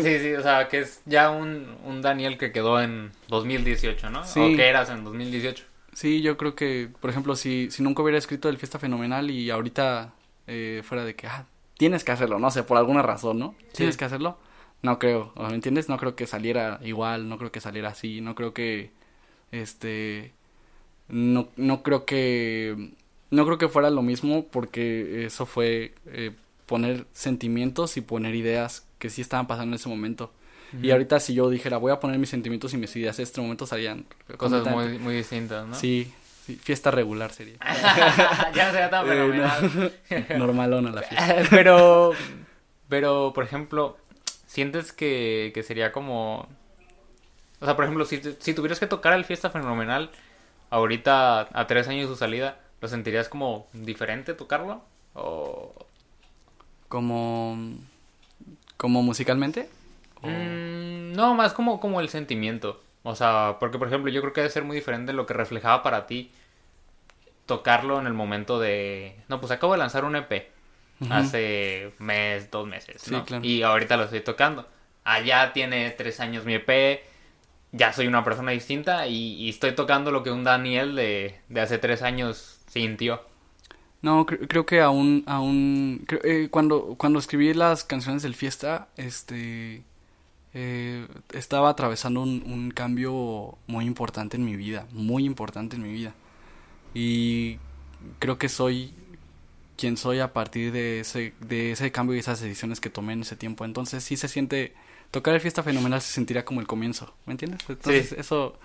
Sí, sí, o sea, que es ya un, un Daniel que quedó en 2018, ¿no? Sí. O que eras en 2018. Sí, yo creo que, por ejemplo, si, si nunca hubiera escrito el Fiesta Fenomenal y ahorita eh, fuera de que, ah, tienes que hacerlo, no sé, por alguna razón, ¿no? Sí. Tienes que hacerlo. No creo, ¿me entiendes? No creo que saliera igual, no creo que saliera así, no creo que, este, no, no creo que, no creo que fuera lo mismo porque eso fue eh, poner sentimientos y poner ideas que sí estaban pasando en ese momento. Y ahorita si yo dijera, voy a poner mis sentimientos y mis ideas en este momento salían Cosas muy, muy distintas, ¿no? Sí, sí, fiesta regular sería. ya no sería tan Eh, fenomenal. Normalona la fiesta. pero, pero, por ejemplo, ¿sientes que, que sería como... O sea, por ejemplo, si, si tuvieras que tocar el Fiesta Fenomenal ahorita a tres años de su salida, ¿lo sentirías como diferente tocarlo? O... Como, como musicalmente. O- Mm, no, más como, como el sentimiento. O sea, porque por ejemplo, yo creo que debe ser muy diferente lo que reflejaba para ti tocarlo en el momento de. No, pues acabo de lanzar un EP Ujú. hace mes, dos meses. Sí, claro. Y ahorita lo estoy tocando. Allá tiene tres años mi EP. Ya soy una persona distinta y, y estoy tocando lo que un Daniel de, de hace tres años sintió. No, cre- creo que aún, aún, eh, cuando, cuando escribí las canciones del fiesta, este, eh, estaba atravesando un, un cambio muy importante en mi vida, muy importante en mi vida. Y creo que soy quien soy a partir de ese, de ese cambio y esas decisiones que tomé en ese tiempo. Entonces sí se siente, tocar el fiesta fenomenal se sentirá como el comienzo, ¿me entiendes? Entonces Sí. eso,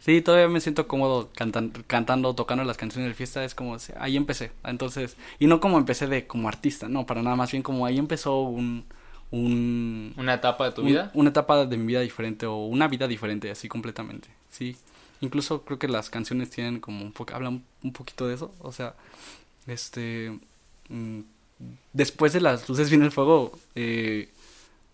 sí, todavía me siento cómodo cantan- cantando, tocando las canciones del fiesta, es como, ahí empecé. Entonces, y no como empecé de como artista, no, para nada, más bien como ahí empezó un, un... ¿Una etapa de tu un- vida? Una etapa de mi vida diferente o una vida diferente, así completamente. Sí. Incluso creo que las canciones tienen como un poco, hablan un poquito de eso. O sea, este... mm, después de las luces viene el fuego, eh,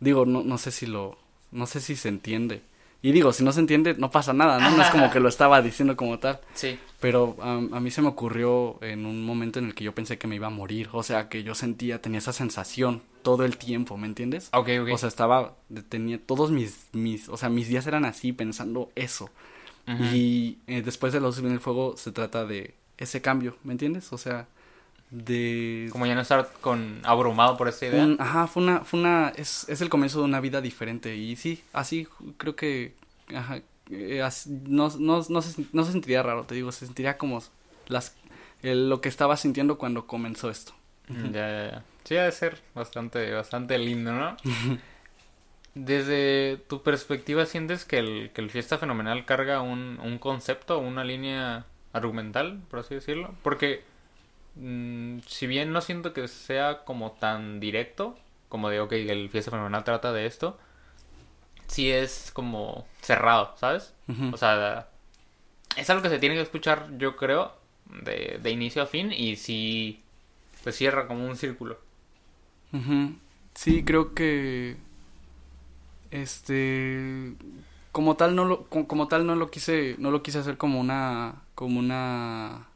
digo, no, no sé si lo, no sé si se entiende. Y digo, si no se entiende, no pasa nada, ¿no? No es como que lo estaba diciendo como tal. Sí. Pero a mí se me ocurrió en un momento en el que yo pensé que me iba a morir. O sea, que yo sentía, tenía esa sensación todo el tiempo, ¿me entiendes? Ok, ok. O sea, estaba, tenía todos mis, mis, o sea, mis días eran así, pensando eso. Y eh, después de los en el fuego se trata de ese cambio, ¿me entiendes? O sea, de... Como ya no estar con abrumado por esta idea. un- ajá, fue una, fue una, es, es el comienzo de una vida diferente. Y sí, así creo que, ajá, eh, no, no, no, se, no se sentiría raro, te digo, se sentiría como las, lo que estaba sintiendo cuando comenzó esto. Ya, ya, ya. Sí, ha de ser bastante, bastante lindo, ¿no? Desde tu perspectiva, ¿sientes que el, que el Fiesta Fenomenal carga un, un concepto, una línea argumental, por así decirlo? Porque, mm, si bien no siento que sea como tan directo, como de, ok, el Fiesta Fenomenal trata de esto, sí es como cerrado, ¿sabes? O sea, es algo que se tiene que escuchar, yo creo, de, de inicio a fin y sí, pues cierra como un círculo. Sí, creo que este como tal no lo como tal no lo quise no lo quise hacer como una como una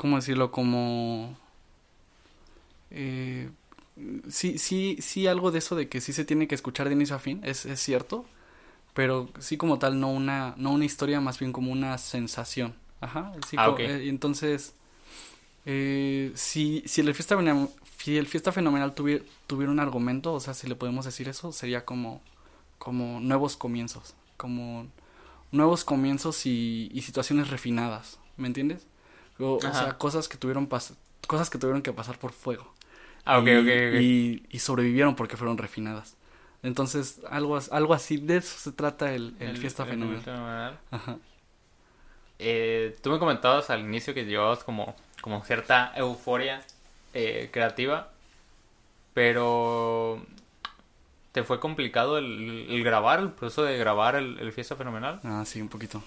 cómo decirlo como eh, sí sí sí algo de eso de que sí se tiene que escuchar de inicio a fin es, es cierto pero sí como tal no una no una historia más bien como una sensación. Ajá sí, Ah, eh, entonces eh, si, si el fiesta si el fiesta fenomenal tuviera, tuviera un argumento, o sea, si le podemos decir eso, sería como, como nuevos comienzos, como nuevos comienzos y, y situaciones refinadas, ¿me entiendes? O, sea, cosas que tuvieron pas- cosas que tuvieron que pasar por fuego. Ah, ok, y, ok, ok. Y, y sobrevivieron porque fueron refinadas. Entonces, algo, algo así, de eso se trata el, el, fiesta el fenomenal. fenomenal. Ajá. Eh, tú me comentabas al inicio que llevabas como, como cierta euforia eh, creativa, pero ¿te fue complicado el, el grabar, el proceso de grabar el, el Fiesta Fenomenal? Ah, sí, un poquito.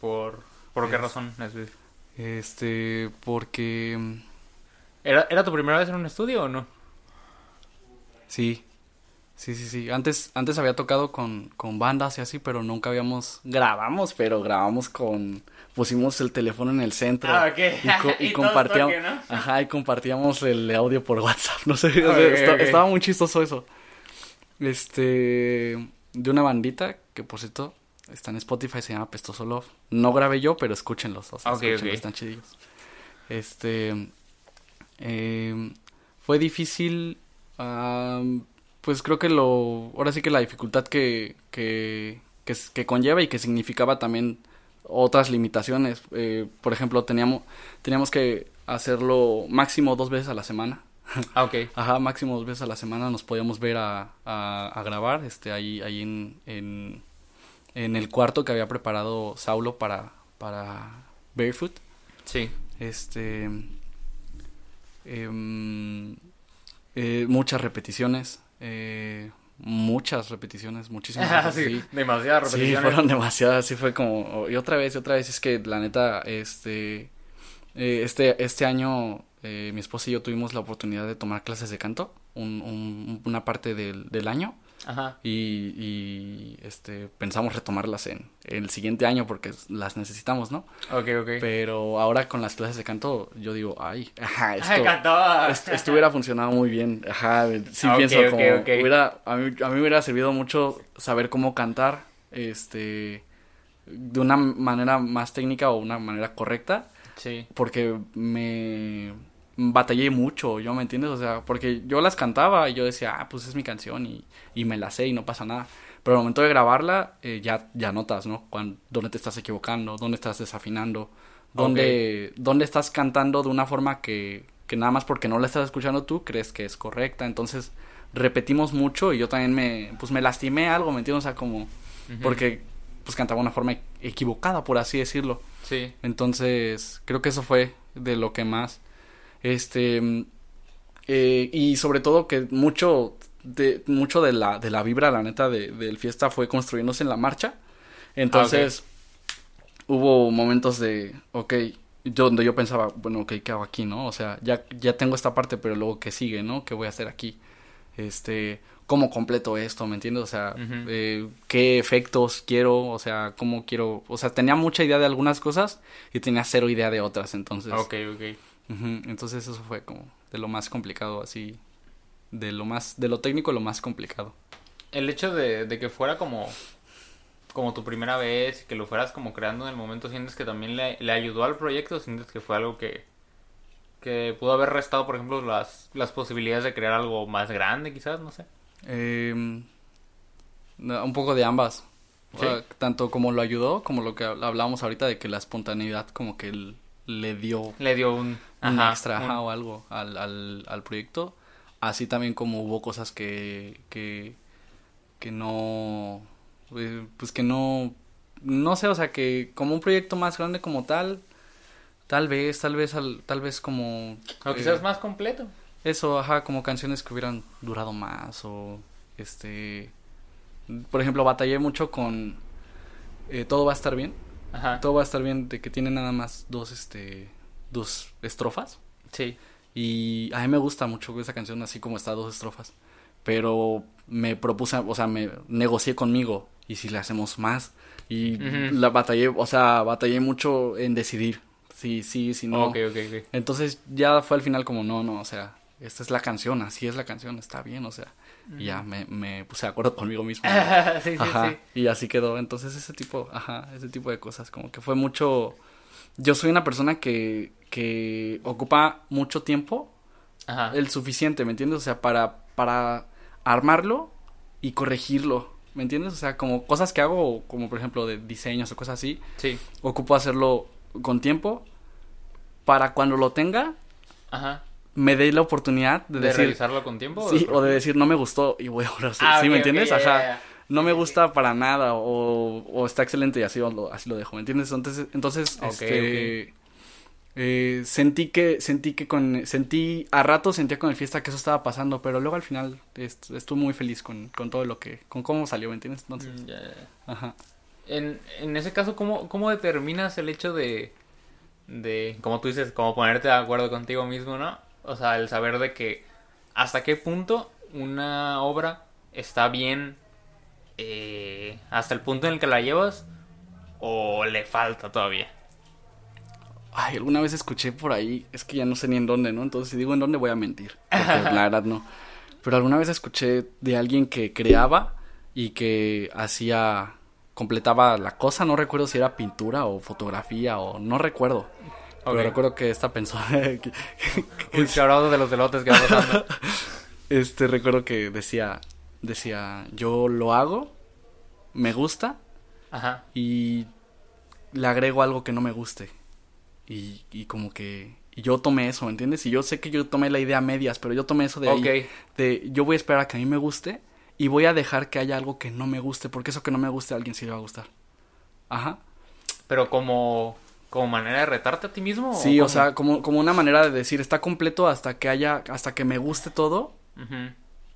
¿Por, por qué Es- razón? Nesbitt? Este, porque... mm, ¿Era, ¿Era tu primera vez en un estudio o no? Sí, sí, sí, sí. Antes, antes había tocado con, con bandas y así, pero nunca habíamos... Grabamos, pero grabamos con... Pusimos el teléfono en el centro. Ah, ok. Y, co- y Y compartíamos... toque, ¿no? Ajá, y compartíamos el audio por WhatsApp. No sé, o sea, estaba muy chistoso eso. Este... De una bandita que, por cierto, está en Spotify, se llama Pestoso Love. No grabé yo, pero escúchenlos. O sea, escúchenlos, están chidillos. Este... eh, fue difícil... pues creo que lo... Ahora sí que la dificultad que, que, que, conlleva y que significaba también otras limitaciones. Eh, por ejemplo, teníamos, teníamos que hacerlo máximo dos veces a la semana. Ah, ok. Ajá, máximo dos veces a la semana nos podíamos ver a, a, a grabar, este, ahí, ahí en, en, en el cuarto que había preparado Saulo para, para Barefoot. Sí. Este, em, eh, muchas repeticiones, eh, muchas repeticiones, muchísimas. Ah, sí, sí. demasiadas Sí, repeticiones. fueron demasiadas, sí fue como, y otra vez, y otra vez, es que la neta, este, eh, este, este año eh, mi esposa y yo tuvimos la oportunidad de tomar clases de canto, un, un- una parte del, del año, Ajá. y, y, este, pensamos retomarlas en, el siguiente año porque las necesitamos, ¿no? Ok, ok. Pero ahora con las clases de canto, yo digo, ay, ajá, esto, cantaba. est- esto hubiera funcionado muy bien. Ajá, sí pienso ok, como ok. hubiera a mí, a mí me hubiera servido mucho saber cómo cantar este de una manera más técnica o una manera correcta, Sí. porque me batallé mucho, ¿yo me entiendes? O sea, porque yo las cantaba y yo decía, ah, pues es mi canción y, y me la sé y no pasa nada. Pero al momento de grabarla, eh, ya, ya notas, ¿no? Cuando, dónde te estás equivocando, dónde estás desafinando, dónde, dónde estás cantando de una forma que, que nada más porque no la estás escuchando tú crees que es correcta. Entonces repetimos mucho y yo también me, pues me lastimé algo, ¿me entiendes? O sea, como, porque pues cantaba de una forma equivocada, por así decirlo. Sí. Entonces, creo que eso fue de lo que más. Este. eh, y sobre todo que mucho de, mucho de la, de la vibra, la neta, de, del fiesta fue construyéndose en la marcha. Entonces, hubo momentos de, ok, yo, donde yo pensaba, bueno, ok, ¿qué hago aquí, no? O sea, ya, ya tengo esta parte, pero luego, ¿qué sigue, no? ¿Qué voy a hacer aquí? Este, ¿cómo completo esto, me entiendes? O sea, eh, ¿qué efectos quiero? O sea, ¿cómo quiero? O sea, tenía mucha idea de algunas cosas y tenía cero idea de otras, entonces. Ok, ok. Entonces eso fue como de lo más complicado, así, de lo más, de lo técnico lo más complicado. El hecho de, de que fuera como como tu primera vez y que lo fueras como creando en el momento, ¿sientes que también le, le ayudó al proyecto? ¿Sientes que fue algo que, que pudo haber restado, por ejemplo, las, las posibilidades de crear algo más grande, quizás? No sé. Eh, un poco de ambas. tanto como lo ayudó, como lo que hablábamos ahorita de que la espontaneidad como que le dio... Le dio un... extra o algo al, al, al proyecto. Así también como hubo cosas que, que, que no eh, pues que no, no sé, o sea, que como un proyecto más grande como tal, tal vez, tal vez, tal vez como... O quizás eh, más completo. Eso, ajá, como canciones que hubieran durado más o, este, por ejemplo, batallé mucho con eh, Todo va a estar bien. Ajá. Todo va a estar bien de que tiene nada más dos, este, dos estrofas. Sí. Y a mí me gusta mucho esa canción así como está, dos estrofas. Pero me propuse, o sea, me negocié conmigo y si le hacemos más. Y la batallé, o sea, batallé mucho en decidir. Sí, sí, sí, no. Okay, okay, okay. Entonces ya fue al final como, no, no, o sea, esta es la canción, así es la canción, está bien, o sea. Y ya me, me puse de acuerdo conmigo mismo. sí, sí, sí. Y así quedó. Entonces ese tipo, ajá, ese tipo de cosas, como que fue mucho... Yo soy una persona que, que ocupa mucho tiempo, ajá. el suficiente, ¿me entiendes? O sea, para, para armarlo y corregirlo ¿Me entiendes? O sea, como cosas que hago, como por ejemplo de diseños o cosas así. Sí. Ocupo hacerlo con tiempo para cuando lo tenga. Ajá. Me dé la oportunidad de, ¿De decir. realizarlo con tiempo? Sí, o de decir no me gustó y voy a ahora ah, ¿Sí me entiendes? Ajá. No me gusta para nada o, o está excelente y así lo, así lo dejo, ¿me entiendes? Entonces, entonces este, eh, sentí que, sentí que con, sentí, a rato sentía con el fiesta que eso estaba pasando, pero luego al final estuve muy feliz con, con todo lo que, con cómo salió, ¿me entiendes? Entonces, mm, Ajá. En, en ese caso, ¿cómo, ¿cómo determinas el hecho de, de, como tú dices, como ponerte de acuerdo contigo mismo, ¿no? O sea, el saber de que hasta qué punto una obra está bien eh, hasta el punto en el que la llevas o le falta todavía. Ay, alguna vez escuché por ahí, es que ya no sé ni en dónde, ¿no? Entonces, si digo en dónde voy a mentir. Porque la verdad no. Pero alguna vez escuché de alguien que creaba y que hacía, completaba la cosa, no recuerdo si era pintura o fotografía o no recuerdo. Pero recuerdo que esta persona... que, Uy, de los delotes que va pasando. este, recuerdo que decía, decía, yo lo hago, me gusta, Ajá. y le agrego algo que no me guste. Y, y como que y yo tomé eso, ¿me entiendes? Y yo sé que yo tomé la idea a medias, pero yo tomé eso de ahí, de yo voy a esperar a que a mí me guste y voy a dejar que haya algo que no me guste, porque eso que no me guste a alguien sí le va a gustar. Ajá. Pero como como manera de retarte a ti mismo Sí, o, sea, como como una manera de decir, está completo hasta que haya hasta que me guste todo.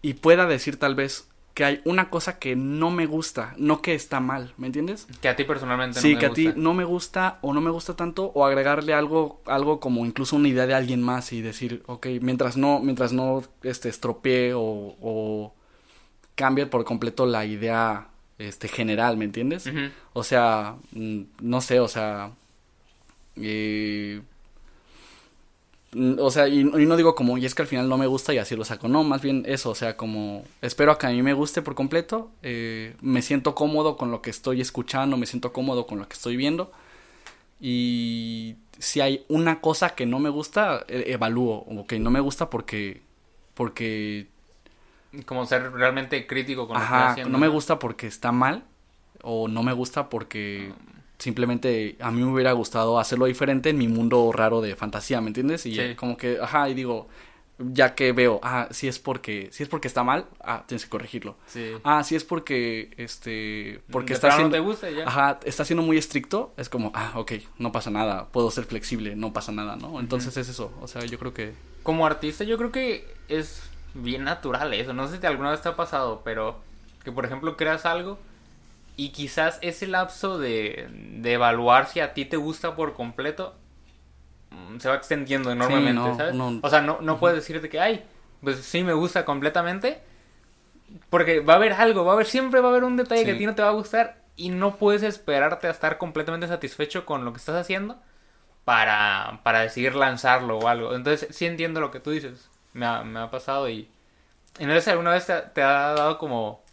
Y pueda decir tal vez, que hay una cosa que no me gusta, no que está mal, ¿me entiendes? Que a ti personalmente no sí, que a ti no me gusta o no me gusta tanto o agregarle algo algo como incluso una idea de alguien más y decir, ok, mientras no mientras no este estropee o, o cambie por completo la idea este general, ¿me entiendes? O sea, mm, no sé, o sea, eh, o sea, y, no digo como, y es que al final no me gusta y así lo saco. No, más bien eso, o sea, como espero a que a mí me guste por completo. Eh, me siento cómodo con lo que estoy escuchando, me siento cómodo con lo que estoy viendo. Y si hay una cosa que no me gusta, e, evalúo. O que no me gusta porque. Porque. Como ser realmente crítico con lo que estoy haciendo. No me gusta porque está mal. O no me gusta porque. Ah simplemente a mí me hubiera gustado hacerlo diferente en mi mundo raro de fantasía, ¿me entiendes? Y como que, ajá, y digo, ya que veo, ah, si es porque, si es porque está mal, ah, tienes que corregirlo. Sí. Ah, si es porque, este, porque está siendo, te gusta, ya. ajá, está siendo muy estricto, es como, ah, ok, no pasa nada, puedo ser flexible, no pasa nada, ¿no? Entonces es eso, o sea, yo creo que... Como artista, yo creo que es bien natural eso. No sé si alguna vez te ha pasado, pero que por ejemplo creas algo y quizás ese lapso de, de evaluar si a ti te gusta por completo mm, se va extendiendo enormemente, no, ¿sabes? no. O sea, no, no puedes decirte que, ay, pues sí me gusta completamente, porque va a haber algo, va a haber, siempre va a haber un detalle que a ti no te va a gustar y no puedes esperarte a estar completamente satisfecho con lo que estás haciendo para, para decidir lanzarlo o algo. Entonces, sí entiendo lo que tú dices. Me ha, me ha pasado y... y no sé si alguna vez te, te ha dado como...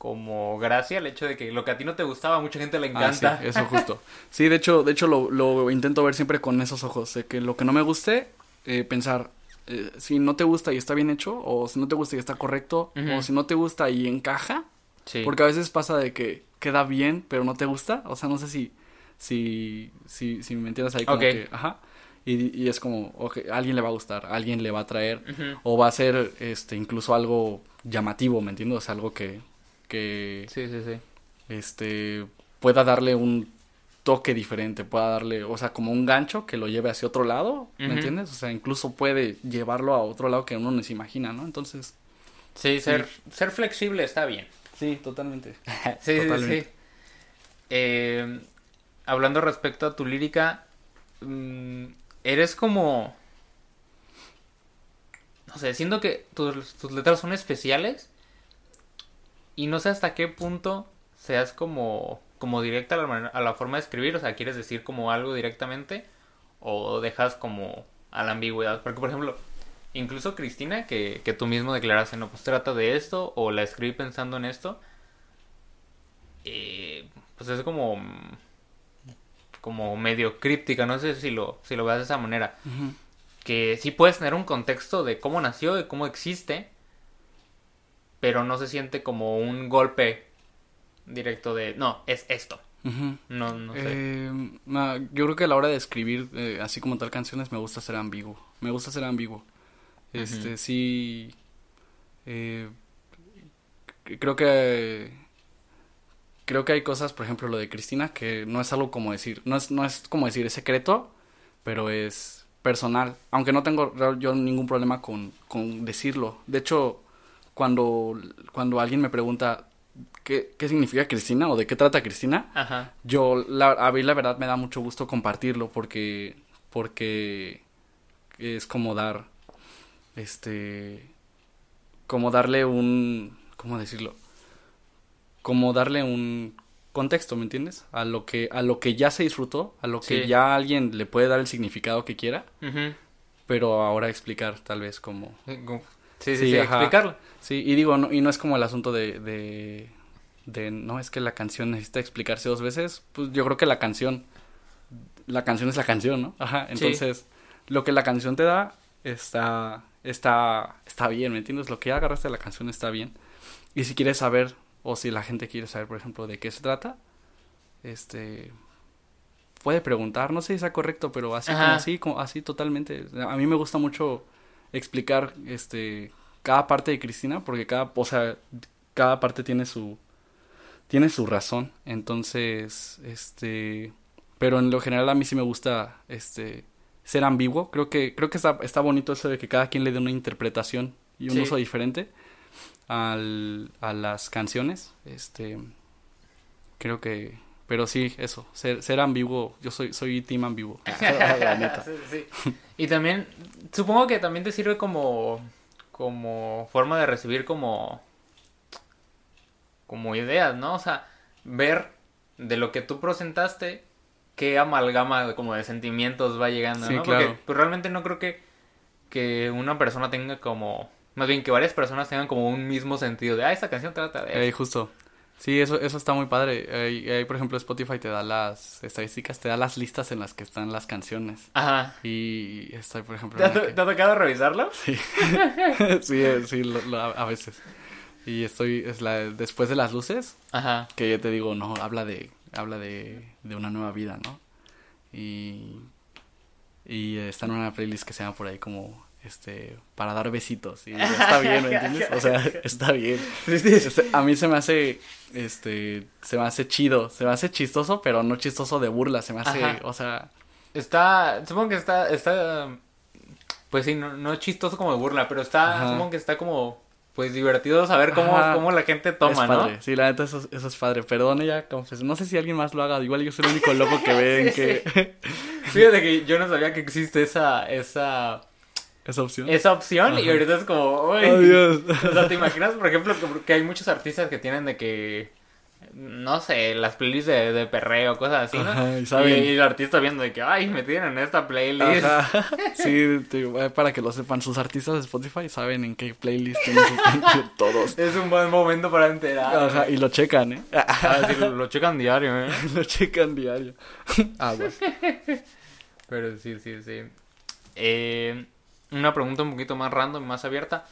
Como gracia el hecho de que lo que a ti no te gustaba, a mucha gente le Ah, encanta. sí, eso justo. Sí, de hecho, de hecho lo, lo intento ver siempre con esos ojos, de que lo que no me guste, eh, pensar eh, si no te gusta y está bien hecho, o si no te gusta y está correcto, o si no te gusta y encaja, Sí. porque a veces pasa de que queda bien, pero no te gusta, o sea, no sé si, si, si, si me entiendes ahí como Ok. que, ajá, y, y es como, ok, a alguien le va a gustar, a alguien le va a traer, o va a ser, este, incluso algo llamativo, ¿me entiendes? O sea, algo que, que, Sí, sí, sí. este pueda darle un toque diferente, pueda darle, o sea, como un gancho que lo lleve hacia otro lado, ¿me entiendes? O sea, incluso puede llevarlo a otro lado que uno no se imagina, ¿no? Entonces, Sí, ser, ser flexible está bien. sí, totalmente. Sí, Totalmente. sí. Eh, hablando respecto a tu lírica, mm, eres como... No sé, siento que tus, tus letras son especiales y no sé hasta qué punto seas como, como directa a la, a la forma de escribir, o sea, quieres decir como algo directamente o dejas como a la ambigüedad. Porque, por ejemplo, incluso Cristina, que, que tú mismo declaraste, no, pues trata de esto o la escribí pensando en esto, eh, pues es como como medio críptica, no sé si lo, si lo veas de esa manera. Que sí puedes tener un contexto de cómo nació, de cómo existe, pero no se siente como un golpe directo de, no, es esto. No, no sé. Eh, ma- yo creo que a la hora de escribir, eh, así como tal canciones, me gusta ser ambiguo. Me gusta ser ambiguo. Este, sí. eh, creo que. Creo que hay cosas, por ejemplo, lo de Cristina, que no es algo como decir. No es, no es como decir, es secreto, pero es personal. Aunque no tengo yo ningún problema con, con decirlo. De hecho, cuando, cuando alguien me pregunta. ¿Qué, ¿Qué significa Cristina o de qué trata Cristina? Ajá. Yo, la, a mí la verdad me da mucho gusto compartirlo porque, porque es como dar, este, como darle un, ¿cómo decirlo? Como darle un contexto, ¿me entiendes? A lo que, a lo que ya se disfrutó, a lo que ya alguien le puede dar el significado que quiera, pero ahora explicar tal vez como, Sí, sí, sí, Sí, sí, ajá. explicarlo. Sí, y digo, no, y no es como el asunto de, de, de, no, es que la canción necesita explicarse dos veces, pues yo creo que la canción, la canción es la canción, ¿no? Ajá, Sí. entonces, lo que la canción te da está, está, está bien, ¿me entiendes? Lo que agarraste de la canción está bien. Y si quieres saber, o si la gente quiere saber, por ejemplo, de qué se trata, este, puede preguntar, no sé si sea correcto, pero así como así, como así totalmente. A mí me gusta mucho explicar, este, cada parte de Cristina, porque cada, o sea, cada parte tiene su, tiene su razón. Entonces, este, pero en lo general a mí sí me gusta, este, ser ambiguo. Creo que, creo que está, está bonito eso de que cada quien le dé una interpretación y un Sí. uso diferente al, a las canciones. Este, creo que, pero sí, eso, ser, ser ambiguo. Yo soy, soy team ambiguo. La neta. Sí, sí. Y también, supongo que también te sirve como, como forma de recibir como, como ideas, ¿no? O sea, ver de lo que tú presentaste, qué amalgama como de sentimientos va llegando, Sí, ¿no? claro. Porque pues, realmente no creo que, que una persona tenga como, más bien que varias personas tengan como un mismo sentido de, ah, esta canción trata de... Ey, eso". justo. Sí, eso, eso está muy padre. Ahí, por ejemplo, Spotify te da las estadísticas, te da las listas en las que están las canciones. Ajá. Y está, por ejemplo, ¿Te ha, que- te tocado revisarlo? Sí, sí, eh, sí, lo- lo- a veces. Y estoy, es la después de las luces, Ajá. que yo te digo, no, habla de, habla de, de una nueva vida, ¿no? Y, y está en una playlist que se llama por ahí como, este, para dar besitos. Y está bien, ¿me entiendes? O sea, está bien. Este, a mí se me hace, este, se me hace chido, se me hace chistoso, pero no chistoso de burla, se me hace, Ajá. o sea, Está, supongo que está, está, pues sí, no, no es chistoso como de burla, pero está, Ajá. como que está como, pues divertido saber cómo, Ajá. cómo la gente toma, es ¿no? Sí, la neta, eso, eso es padre. Perdone ya, confes. No sé si alguien más lo haga. Igual yo soy el único loco que ven Sí, que... Fíjate que yo no sabía que existe esa, esa, Esa opción. esa opción y ahorita es como, uy. O sea, ¿te imaginas, por ejemplo, que, que hay muchos artistas que tienen de que, no sé, las playlists de, de perreo, cosas así, ¿no? Ajá, y saben. y el artista viendo de que, ay, me tienen en esta playlist. Ajá. Sí, eh, para que lo sepan, sus artistas de Spotify saben en qué playlist tienen sus todos. Es un buen momento para enterar. Ajá, y lo checan, ¿eh? Ah, sí, lo, lo checan diario, ¿eh? lo checan diario. Aguas. Pero sí, sí, sí. Eh, una pregunta un poquito más random, más abierta.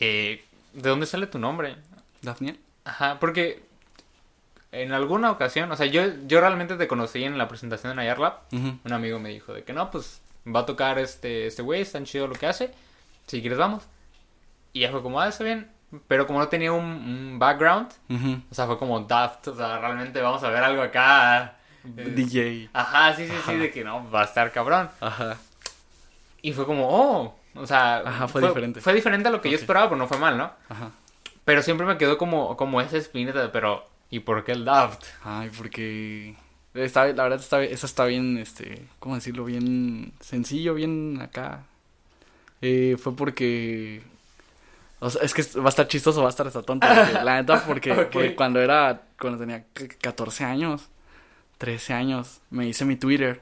Eh, ¿De dónde sale tu nombre? ¿Dafniel? Ajá, porque en alguna ocasión, o sea, yo, yo realmente te conocí en la presentación de Nayar Lab. Ujú. Un amigo me dijo de que no, pues va a tocar este este güey, es tan chido lo que hace. Si quieres, vamos. Y ya fue como, ah, está bien. Pero como no tenía un, un background, o sea, fue como daft. O sea, realmente vamos a ver algo acá. DJ. Ajá, sí, sí, sí, Ajá. de que no, va a estar cabrón. Ajá. Y fue como, oh, o sea, Ajá, fue diferente. Fue diferente a lo que yo esperaba, pero no fue mal, ¿no? Ajá. Pero siempre me quedó como, como esa espinita de, pero, ¿y por qué el Daft? Ay, porque está, la verdad está, eso está bien, este, ¿cómo decirlo? Bien sencillo, bien acá. Eh, fue porque, o sea, es que va a estar chistoso, va a estar hasta tonto. porque, la neta, porque, cuando era, cuando tenía c- 14 años, 13 años, me hice mi Twitter.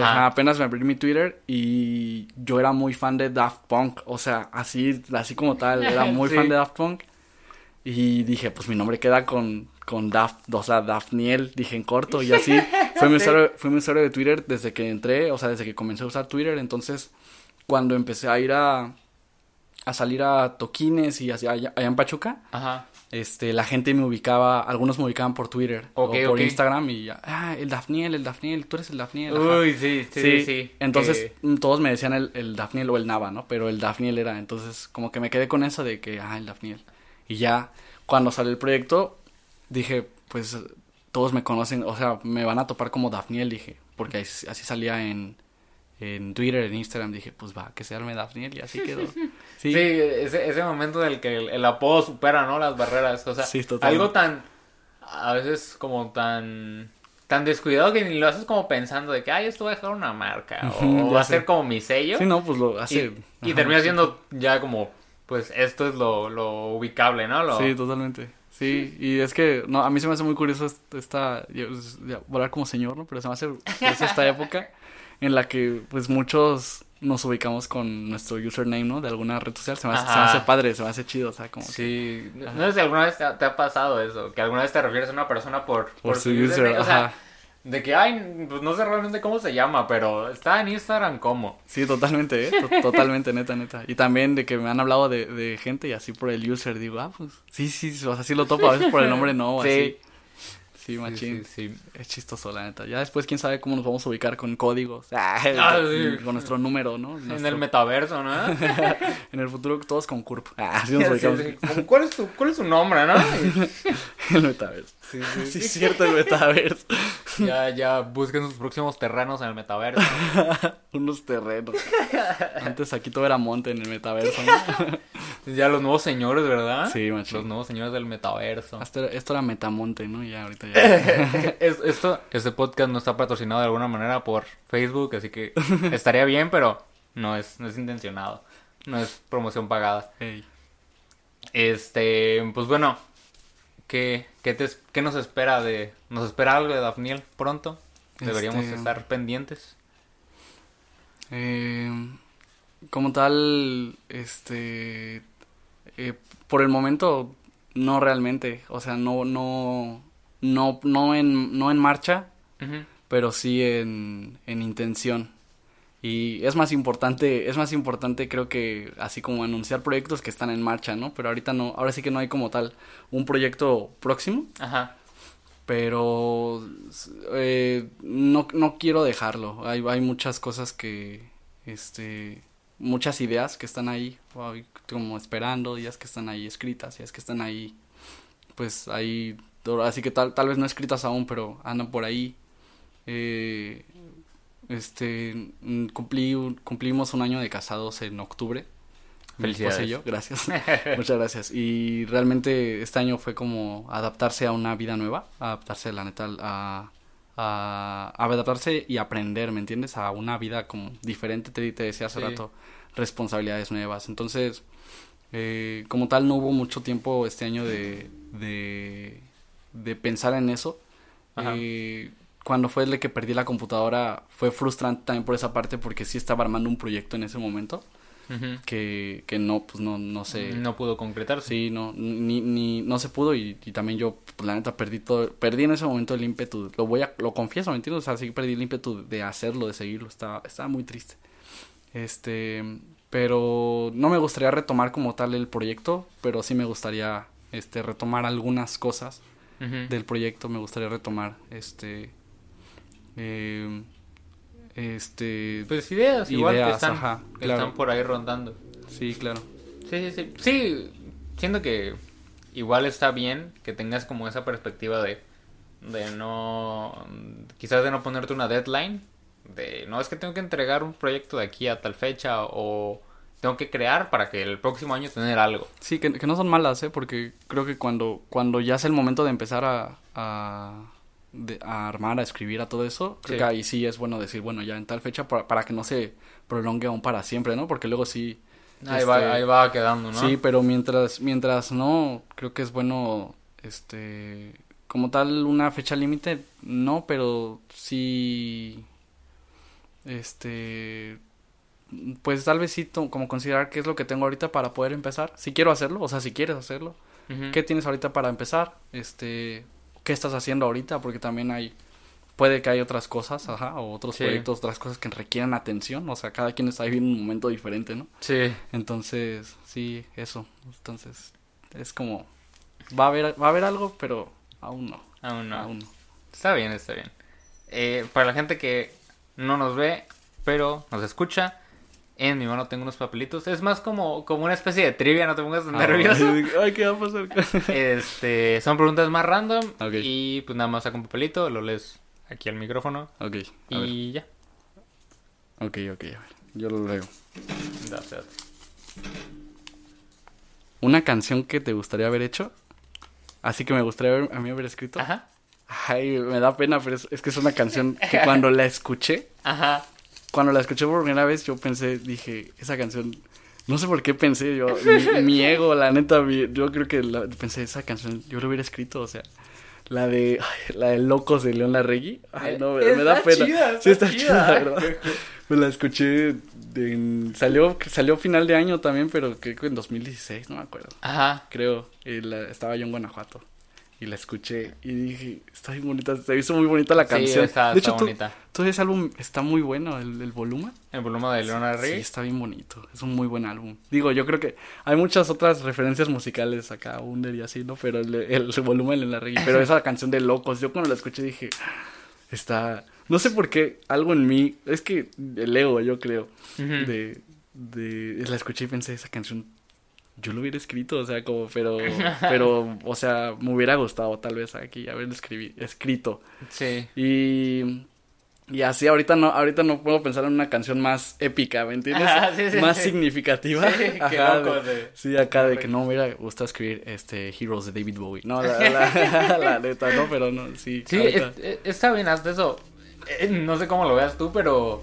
Ajá. Apenas me abrí mi Twitter y yo era muy fan de Daft Punk, o sea, así, así como tal, era muy Sí. fan de Daft Punk. Y dije, pues mi nombre queda con, con Daft, o sea, Daphniel, dije en corto, y así fue mi, usuario, fue mi usuario de Twitter desde que entré, o sea, desde que comencé a usar Twitter, entonces cuando empecé a ir a, a salir a toquines y así allá, allá en Pachuca, Ajá. Este, la gente me ubicaba, algunos me ubicaban por Twitter Ok, o por. Instagram y ya, ah, el Daphniel, el Daphniel, tú eres el Daphniel. ajá". Uy, sí, sí, sí. sí, Entonces, mm, todos me decían el, el Daphniel o el Nava, ¿no? Pero el Daphniel era, entonces, como que me quedé con eso de que, ah, el Daphniel. Y ya, cuando salió el proyecto, dije, pues, todos me conocen, o sea, me van a topar como Daphniel, dije, porque así, así salía en, en Twitter, en Instagram, dije, pues va, que se arme Daphniel, y así quedó. Sí, Sí, ese, ese momento del que el, el apodo supera, ¿no? Las barreras. O sea, Sí, algo tan, a veces como tan, tan descuidado que ni lo haces como pensando de que, ay, esto va a dejar una marca. O ya va a ser como mi sello. Sí, no, pues lo y hace... y ajá, termina siendo ya como, pues esto es lo, lo ubicable, ¿no? Lo, Sí, totalmente. Sí, y es que, no, a mí se me hace muy curioso est- esta, yo- ya, voy a hablar como señor, ¿no? Pero se me hace curioso esta época en la que, pues, muchos nos ubicamos con nuestro username, ¿no? De alguna red social. Se me hace, se me hace padre, se me hace chido, o sea, como Sí, no sé si alguna vez te ha, te ha pasado eso, que alguna vez te refieres a una persona por, por su username, user, o sea, ajá. de que, ay, pues no sé realmente cómo se llama, pero está en Instagram como. Sí, totalmente, ¿eh? To- totalmente, neta, neta. Y también de que me han hablado de, de gente y así por el user, digo, ah, pues, sí, sí, o sea, sí lo topo, a veces por el nombre no, o Sí. así. Sí, machín. sí, sí. Es chistoso, la neta. Ya después, quién sabe cómo nos vamos a ubicar con códigos. Ah, Ah, sí. Con nuestro número, ¿no? En el metaverso, ¿no? en el futuro todos con CURP. Ah, así nos Sí, ubicamos. ¿Cuál es tu, cuál es tu nombre, no? El metaverso. Sí, Sí, es cierto, el metaverso. Ya, ya busquen sus próximos terrenos en el metaverso. Unos terrenos. Antes aquí todo era monte en el metaverso, ¿no? Ya los nuevos señores, ¿verdad? Sí, machín. Los nuevos señores del metaverso. Hasta esto era metamonte, ¿no? Ya ahorita ya. Es- esto, este podcast no está patrocinado de alguna manera por Facebook, así que estaría bien, pero no es, no es intencionado. No es promoción pagada. Este, pues bueno, ¿qué, qué, te, qué nos espera de... ¿Nos espera algo de Dafniel pronto? Deberíamos Este- estar pendientes. Eh, como tal, este, eh, por el momento, no realmente, o sea, no, no, no, no en, no en marcha, pero sí en, en intención. Y es más importante, es más importante creo que así como anunciar proyectos que están en marcha, ¿no? Pero ahorita no, ahora sí que no hay como tal un proyecto próximo, Ajá. pero eh, no, no quiero dejarlo. Hay, hay muchas cosas que, este, muchas ideas que están ahí, como esperando, ideas que están ahí escritas, ideas que están ahí, pues ahí, así que tal, tal vez no escritas aún, pero andan por ahí. Eh, este, mm, cumplí, cumplimos un año de casados en octubre. Mi Felicidades. y yo, gracias. Muchas gracias. Y realmente este año fue como adaptarse a una vida nueva, adaptarse, la neta, a, a, a adaptarse y aprender, ¿me entiendes? A una vida como diferente, te, te decía hace Sí. rato, responsabilidades nuevas. Entonces, eh, como tal, no hubo mucho tiempo este año de, de, de pensar en eso. Eh, cuando fue el de que perdí la computadora, fue frustrante también por esa parte porque sí estaba armando un proyecto en ese momento que, que no, pues no, no sé. No pudo concretarse. Sí, no, ni, ni, no se pudo y, y también yo, pues, la neta, perdí todo, perdí en ese momento el ímpetu, lo voy a, lo confieso, ¿me entiendes? O sea, sí perdí el ímpetu de hacerlo, de seguirlo, estaba, estaba muy triste. Este, pero no me gustaría retomar como tal el proyecto, pero sí me gustaría, este, retomar algunas cosas del proyecto, me gustaría retomar, este, eh, este, Pues ideas, igual que están, ajá, que claro. están por ahí rondando. sí, claro. Sí, sí, sí. Sí, siento que igual está bien que tengas como esa perspectiva de, de no, quizás de no ponerte una deadline, de no es que tengo que entregar un proyecto de aquí a tal fecha o tengo que crear para que el próximo año tener algo. Sí, que, que no son malas, ¿eh? Porque creo que cuando, cuando ya es el momento de empezar a, a, de- a armar, a escribir, a todo eso, creo Sí. que ahí sí es bueno decir, bueno, ya en tal fecha para, para que no se prolongue aún para siempre, ¿no? Porque luego sí... Ahí, este, va, ahí va quedando, ¿no? Sí, pero mientras, mientras no, creo que es bueno, este, como tal, una fecha límite, no, pero sí, este, pues tal vez sí, como considerar qué es lo que tengo ahorita para poder empezar. Si quiero hacerlo, o sea, si quieres hacerlo. ¿qué tienes ahorita para empezar? Este, ¿qué estás haciendo ahorita? Porque también hay, puede que hay otras cosas, ajá, o otros Sí. proyectos, otras cosas que requieren atención, o sea, cada quien está viviendo un momento diferente, ¿no? Sí. Entonces, sí, eso. Entonces, es como va a haber va a haber algo, pero aún no. Aún no. Aún no. Está bien, está bien. Eh, para la gente que no nos ve, pero nos escucha, en mi mano tengo unos papelitos. Es más como, como una especie de trivia, no te pongas tan nervioso. Ah, Ay, ¿qué va a pasar? Este, son preguntas más random Ok. y pues nada más saca un papelito, lo lees aquí al micrófono ok, a ver. y ya. Ok, ok, a ver. Yo lo leo. Date, date. Una canción que te gustaría haber hecho. Así que me gustaría haber- a mí haber escrito. Ajá. Ay, me da pena, pero es, es que es una canción que cuando la escuché, Ajá. Cuando la escuché por primera vez, yo pensé, dije, esa canción, no sé por qué pensé, yo, mi, mi ego, la neta, mi- yo creo que la- pensé, esa canción, yo lo hubiera escrito, o sea, la de, ay, la de Locos de León Larregui, ay, no, me, me da pena. chida, sí, está chida, chida. ¿verdad? Pues la escuché, en- salió, salió final de año también, pero creo que en 2016, no me acuerdo, Ajá. creo, y la- estaba yo en Guanajuato. Y la escuché y dije, está bien bonita, se hizo muy bonita la Sí, canción. está- de hecho, está bonita. todo ese álbum está muy bueno, el, el volumen. El volumen de Leonard Sí, Rey. está bien bonito. Es un muy buen álbum. Digo, yo creo que hay muchas otras referencias musicales acá, Under y así, ¿no? Pero el, el, volumen en la reggae. Pero esa canción de Locos, yo cuando la escuché dije, está... No sé por qué, algo en mí, es que el ego, yo creo, de, de... La escuché y pensé, esa canción, yo lo hubiera escrito, o sea, como, pero, pero, o sea, me hubiera gustado tal vez aquí haberlo escribi- escrito. Sí. Y, y así ahorita no, ahorita no puedo pensar en una canción más épica, ¿me entiendes? Ajá, sí, sí, más sí. significativa. Sí, qué loco de- de- sí, acá de que no me hubiera gustado escribir este Heroes de David Bowie. No, la, la, la neta, no, pero no, sí. Sí, ahorita- es- es- está bien, hasta eso. Eh, No sé cómo lo veas tú, pero.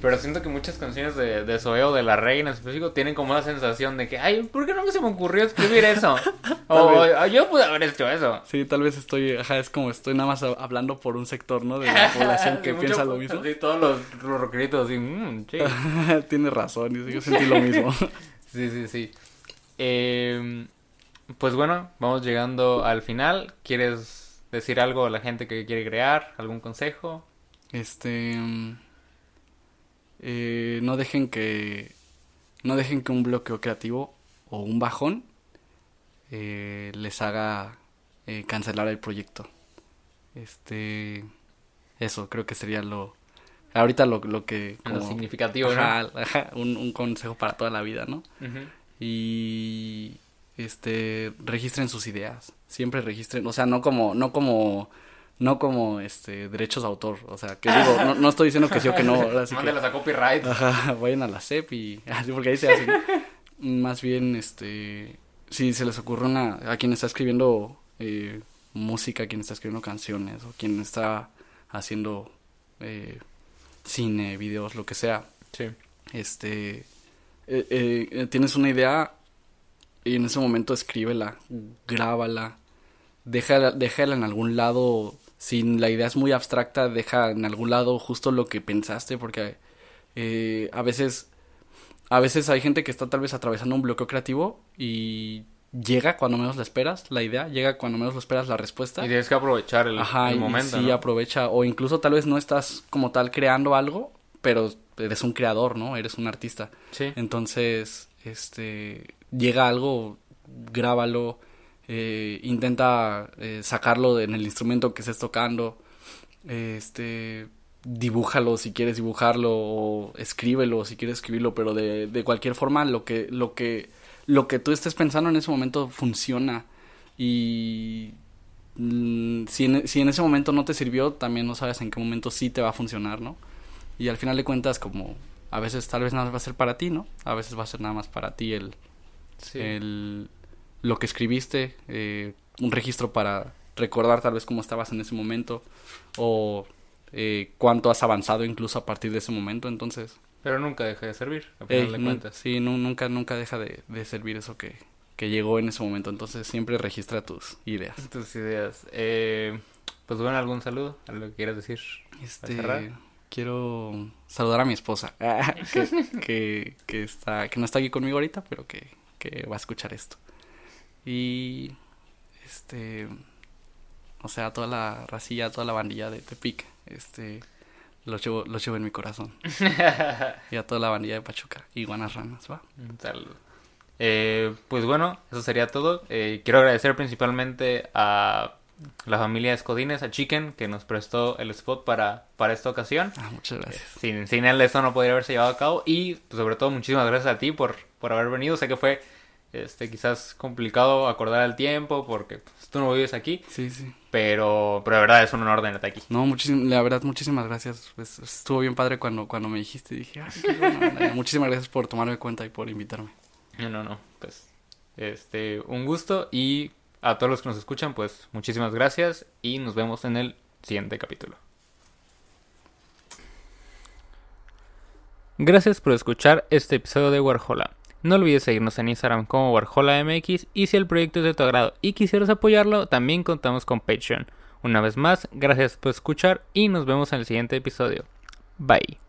Pero siento que muchas canciones de, de Zoe o de La Reina en específico tienen como una sensación de que, ay, ¿por qué no se me ocurrió escribir eso? o vez. "Ah, yo pude haber hecho eso. Sí, tal vez estoy, ajá, es como estoy nada más hablando por un sector, ¿no? De la población que piensa mucho- lo mismo. Sí, todos los rockeritos así, mmm, sí. Tiene razón, yo yo sentí lo mismo. Sí, sí, sí. Eh, pues bueno, vamos llegando al final. ¿Quieres decir algo a la gente que quiere crear? ¿Algún consejo? Este. mm, eh, no dejen que. No dejen que un bloqueo creativo o un bajón eh, les haga eh, cancelar el proyecto. Este. Eso, creo que sería lo. Ahorita lo, lo que. Lo significativo, ¿no? Ajá, ajá, un, un consejo para toda la vida, ¿no? Y este registren sus ideas siempre registren o sea no como no como no como este derechos de autor. O sea, que digo, no, no estoy diciendo que sí o que no. Que, Mándelas a copyright. ajá, vayan a la CEP y así porque ahí se hacen. Más bien, este, si se les ocurre una, a quien está escribiendo eh, música, quien está escribiendo canciones o quien está haciendo eh, cine, videos, lo que sea, Sí. este, eh, eh, tienes una idea y en ese momento escríbela, grábala, déjala, déjala en algún lado. Si la idea es muy abstracta, deja en algún lado justo lo que pensaste, porque eh, a veces, a veces hay gente que está tal vez atravesando un bloqueo creativo y llega cuando menos la esperas, la idea, llega cuando menos lo esperas la respuesta. Y tienes que aprovechar el, Ajá, el y momento. sí, ¿no? aprovecha. O incluso tal vez no estás como tal creando algo, pero eres un creador, ¿no? Eres un artista. Sí. Entonces, este, llega algo, grábalo, eh, intenta eh, sacarlo en el instrumento que estés tocando, este, dibújalo si quieres dibujarlo o escríbelo si quieres escribirlo, pero de, de cualquier forma lo que, lo que, lo que tú estés pensando en ese momento funciona y mm, si, en, si en ese momento no te sirvió, también no sabes en qué momento sí te va a funcionar, ¿no? Y al final de cuentas, como a veces tal vez nada más va a ser para ti, ¿no? A veces va a ser nada más para ti el, Sí. el lo que escribiste, eh, un registro para recordar tal vez cómo estabas en ese momento o eh, cuánto has avanzado incluso a partir de ese momento. Entonces, Pero nunca deja de servir, a ey, final de cuentas. sí, nu- nunca, nunca deja de, de servir eso que, que llegó en ese momento. Entonces, siempre registra tus ideas. Tus ideas. Eh, pues bueno, algún saludo, algo que quieras decir. Este, quiero saludar a mi esposa, que, que, que está, que no está aquí conmigo ahorita, pero que, que va a escuchar esto. Y, este, o sea, toda la racilla, toda la bandilla de Tepic, este, los llevo, los llevo en mi corazón. y a toda la bandilla de Pachuca, iguanas ranas, ¿va? Saludo. Eh, pues bueno, eso sería todo. Eh, quiero agradecer principalmente a la familia Escodines, a Chicken, que nos prestó el spot para, para esta ocasión. Ah, muchas gracias. Sin, sin él esto no podría haberse llevado a cabo. Y pues, sobre todo muchísimas gracias a ti por, por haber venido. Sé que fue este quizás complicado acordar el tiempo porque pues, tú no vives aquí. Sí, sí. Pero, pero de verdad es un honor tenerte aquí. No, muchísimas, la verdad, muchísimas gracias. Pues, estuvo bien padre cuando, cuando me dijiste. Dije, "Ay, qué buena onda". muchísimas gracias por tomarme cuenta y por invitarme. No, no, no. Pues este un gusto y a todos los que nos escuchan, pues muchísimas gracias y nos vemos en el siguiente capítulo. Gracias por escuchar este episodio de Warhola. No olvides seguirnos en Instagram como WarholaMX y si el proyecto es de tu agrado y quisieras apoyarlo, también contamos con Patreon. Una vez más, gracias por escuchar y nos vemos en el siguiente episodio. Bye.